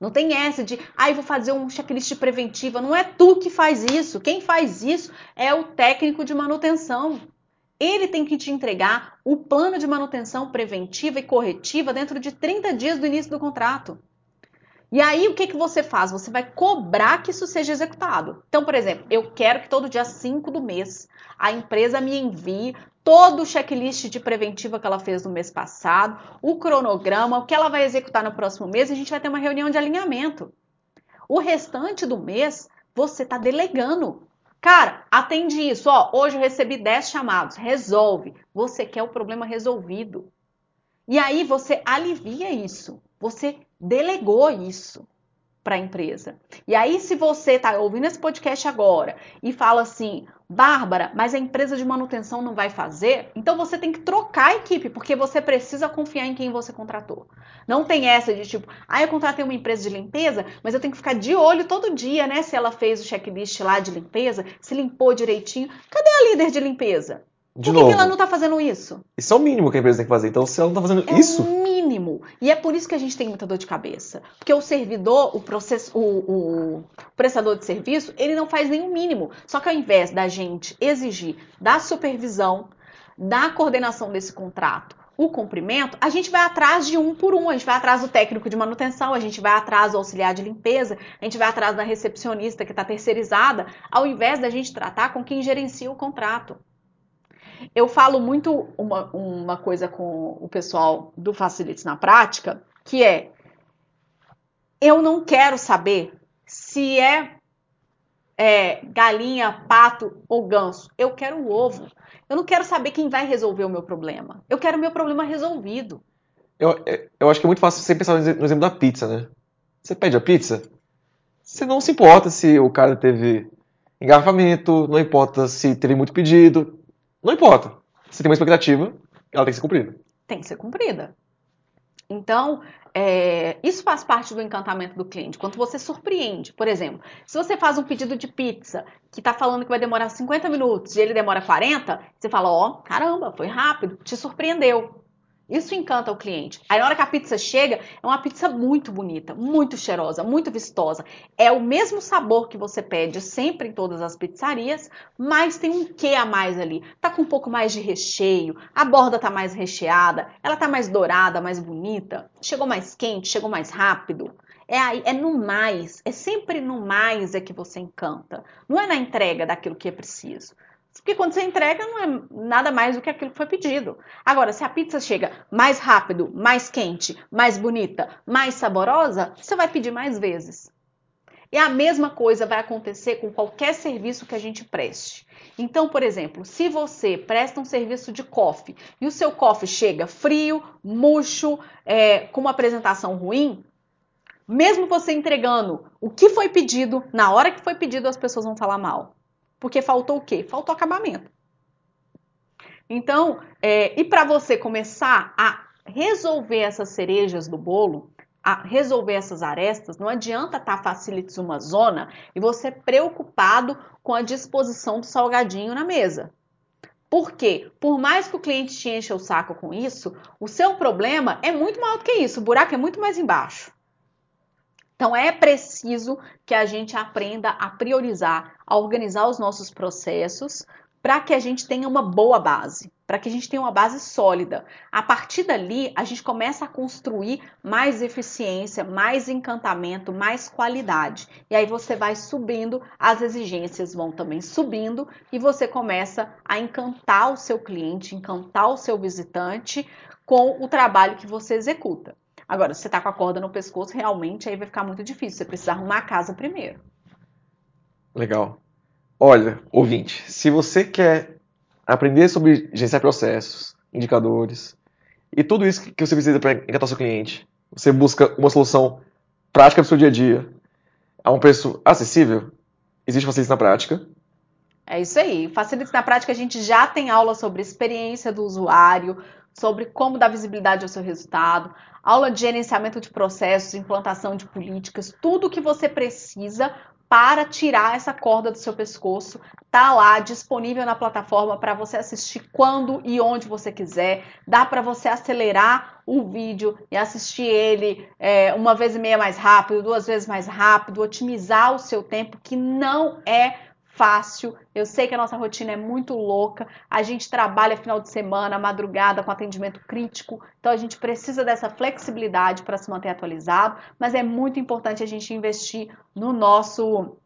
Speaker 2: Não tem essa de, ah, vou fazer um checklist preventiva. Não é tu que faz isso. Quem faz isso é o técnico de manutenção. Ele tem que te entregar o plano de manutenção preventiva e corretiva dentro de 30 dias do início do contrato. E aí, o que, que você faz? Você vai cobrar que isso seja executado. Então, por exemplo, eu quero que todo dia 5 do mês a empresa me envie todo o checklist de preventiva que ela fez no mês passado, o cronograma, o que ela vai executar no próximo mês, e a gente vai ter uma reunião de alinhamento. O restante do mês, você está delegando. Cara, atende isso. Ó, hoje eu recebi 10 chamados. Resolve. Você quer o problema resolvido. E aí você alivia isso. Você delegou isso para a empresa. E aí, se você está ouvindo esse podcast agora e fala assim, Bárbara, mas a empresa de manutenção não vai fazer, então você tem que trocar a equipe, porque você precisa confiar em quem você contratou. Não tem essa de tipo, ah, eu contratei uma empresa de limpeza, mas eu tenho que ficar de olho todo dia, né? Se ela fez o checklist lá de limpeza, se limpou direitinho. Cadê a líder de limpeza?
Speaker 1: De
Speaker 2: Por
Speaker 1: que,
Speaker 2: que, ela não está fazendo isso?
Speaker 1: Isso é o mínimo que a empresa tem que fazer. Então, se ela não está fazendo
Speaker 2: é
Speaker 1: isso.
Speaker 2: É o mínimo. E é por isso que a gente tem muita dor de cabeça. Porque o servidor, o, processo, o, o prestador de serviço, ele não faz o mínimo. Só que ao invés da gente exigir da supervisão, da coordenação desse contrato, o cumprimento, a gente vai atrás de um por um. A gente vai atrás do técnico de manutenção, a gente vai atrás do auxiliar de limpeza, a gente vai atrás da recepcionista que está terceirizada, ao invés da gente tratar com quem gerencia o contrato. Eu falo muito uma, uma coisa com o pessoal do Facilites na prática, que é eu não quero saber se é, é, galinha, pato ou ganso. Eu quero o ovo. Eu não quero saber quem vai resolver o meu problema. Eu quero o meu problema resolvido.
Speaker 1: Eu, eu acho que é muito fácil você pensar no exemplo da pizza, né? Você pede a pizza, você não se importa se o cara teve engarrafamento, não importa se teve muito pedido, não importa. Você tem uma expectativa, ela tem que ser cumprida.
Speaker 2: Tem que ser cumprida. Então, é, isso faz parte do encantamento do cliente. Quando você surpreende, por exemplo, se você faz um pedido de pizza que está falando que vai demorar 50 minutos e ele demora 40, você fala: Ó, oh, caramba, foi rápido, te surpreendeu. Isso encanta o cliente. Aí na hora que a pizza chega, é uma pizza muito bonita, muito cheirosa, muito vistosa. É o mesmo sabor que você pede sempre em todas as pizzarias, mas tem um quê a mais ali. Tá com um pouco mais de recheio, a borda tá mais recheada, ela tá mais dourada, mais bonita, chegou mais quente, chegou mais rápido. É, aí, é no mais, é sempre no mais é que você encanta. Não é na entrega daquilo que é preciso. Porque quando você entrega, não é nada mais do que aquilo que foi pedido. Agora, se a pizza chega mais rápido, mais quente, mais bonita, mais saborosa, você vai pedir mais vezes. E a mesma coisa vai acontecer com qualquer serviço que a gente preste. Então, por exemplo, se você presta um serviço de coffee e o seu coffee chega frio, murcho, é, com uma apresentação ruim, mesmo você entregando o que foi pedido, na hora que foi pedido, as pessoas vão falar mal. Porque faltou o quê? Faltou acabamento. Então, é, e para você começar a resolver essas cerejas do bolo, a resolver essas arestas, não adianta estar tá facilites uma zona e você preocupado com a disposição do salgadinho na mesa. Por quê? Por mais que o cliente te encha o saco com isso, o seu problema é muito maior do que isso, o buraco é muito mais embaixo. Então é preciso que a gente aprenda a priorizar, a organizar os nossos processos para que a gente tenha uma boa base, para que a gente tenha uma base sólida. A partir dali, a gente começa a construir mais eficiência, mais encantamento, mais qualidade. E aí você vai subindo, as exigências vão também subindo e você começa a encantar o seu cliente, encantar o seu visitante com o trabalho que você executa. Agora, se você tá com a corda no pescoço, realmente aí vai ficar muito difícil. Você precisa arrumar a casa primeiro.
Speaker 1: Legal. Olha, ouvinte, se você quer aprender sobre gerenciar processos, indicadores e tudo isso que você precisa para encantar seu cliente, você busca uma solução prática para o seu dia a dia, a um preço acessível, existe Facilites na Prática.
Speaker 2: É isso aí. Facilites na Prática a gente já tem aula sobre experiência do usuário, sobre como dar visibilidade ao seu resultado, aula de gerenciamento de processos, implantação de políticas, tudo o que você precisa para tirar essa corda do seu pescoço, tá lá disponível na plataforma para você assistir quando e onde você quiser. Dá para você acelerar o vídeo e assistir ele é, uma vez e meia mais rápido, duas vezes mais rápido, otimizar o seu tempo, que não é fácil. Eu sei que a nossa rotina é muito louca. A gente trabalha final de semana, madrugada com atendimento crítico. Então a gente precisa dessa flexibilidade para se manter atualizado, mas é muito importante a gente investir no nosso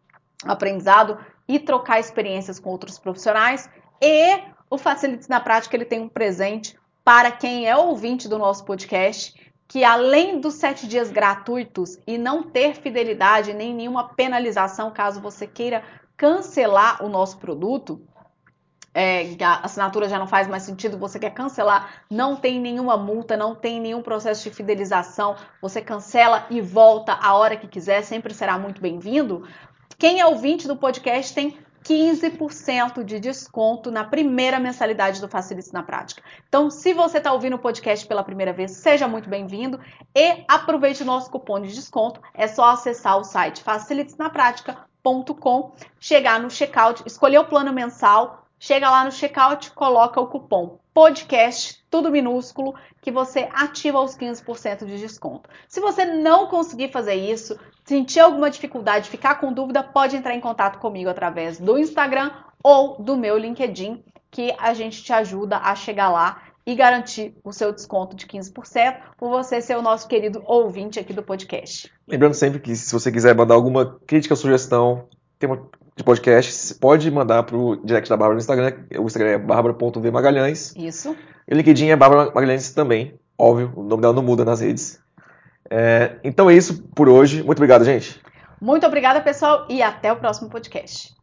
Speaker 2: aprendizado e trocar experiências com outros profissionais. E o Facilites na Prática ele tem um presente para quem é ouvinte do nosso podcast que além dos sete dias gratuitos e não ter fidelidade nem nenhuma penalização caso você queira cancelar o nosso produto, é, a assinatura já não faz mais sentido, você quer cancelar, não tem nenhuma multa, não tem nenhum processo de fidelização, você cancela e volta a hora que quiser, sempre será muito bem-vindo. Quem é ouvinte do podcast tem 15% de desconto na primeira mensalidade do Facilites na Prática. Então, se você está ouvindo o podcast pela primeira vez, seja muito bem-vindo e aproveite o nosso cupom de desconto. É só acessar o site facilitesnaprática.com checkout.com, chegar no checkout, escolher o plano mensal, chega lá no checkout, coloca o cupom podcast, tudo minúsculo, que você ativa os 15% de desconto. Se você não conseguir fazer isso, sentir alguma dificuldade, ficar com dúvida, pode entrar em contato comigo através do Instagram ou do meu LinkedIn, que a gente te ajuda a chegar lá e garantir o seu desconto de 15% por você ser o nosso querido ouvinte aqui do podcast.
Speaker 1: Lembrando sempre que se você quiser mandar alguma crítica ou sugestão, tem uma de podcast, pode mandar pro direct da Bárbara no Instagram. O Instagram é bárbara.vmagalhães.
Speaker 2: Isso.
Speaker 1: E o LinkedIn é Bárbara Magalhães também. Óbvio, o nome dela não muda nas redes. É, então é isso por hoje. Muito obrigado, gente.
Speaker 2: Muito obrigada, pessoal, e até o próximo podcast.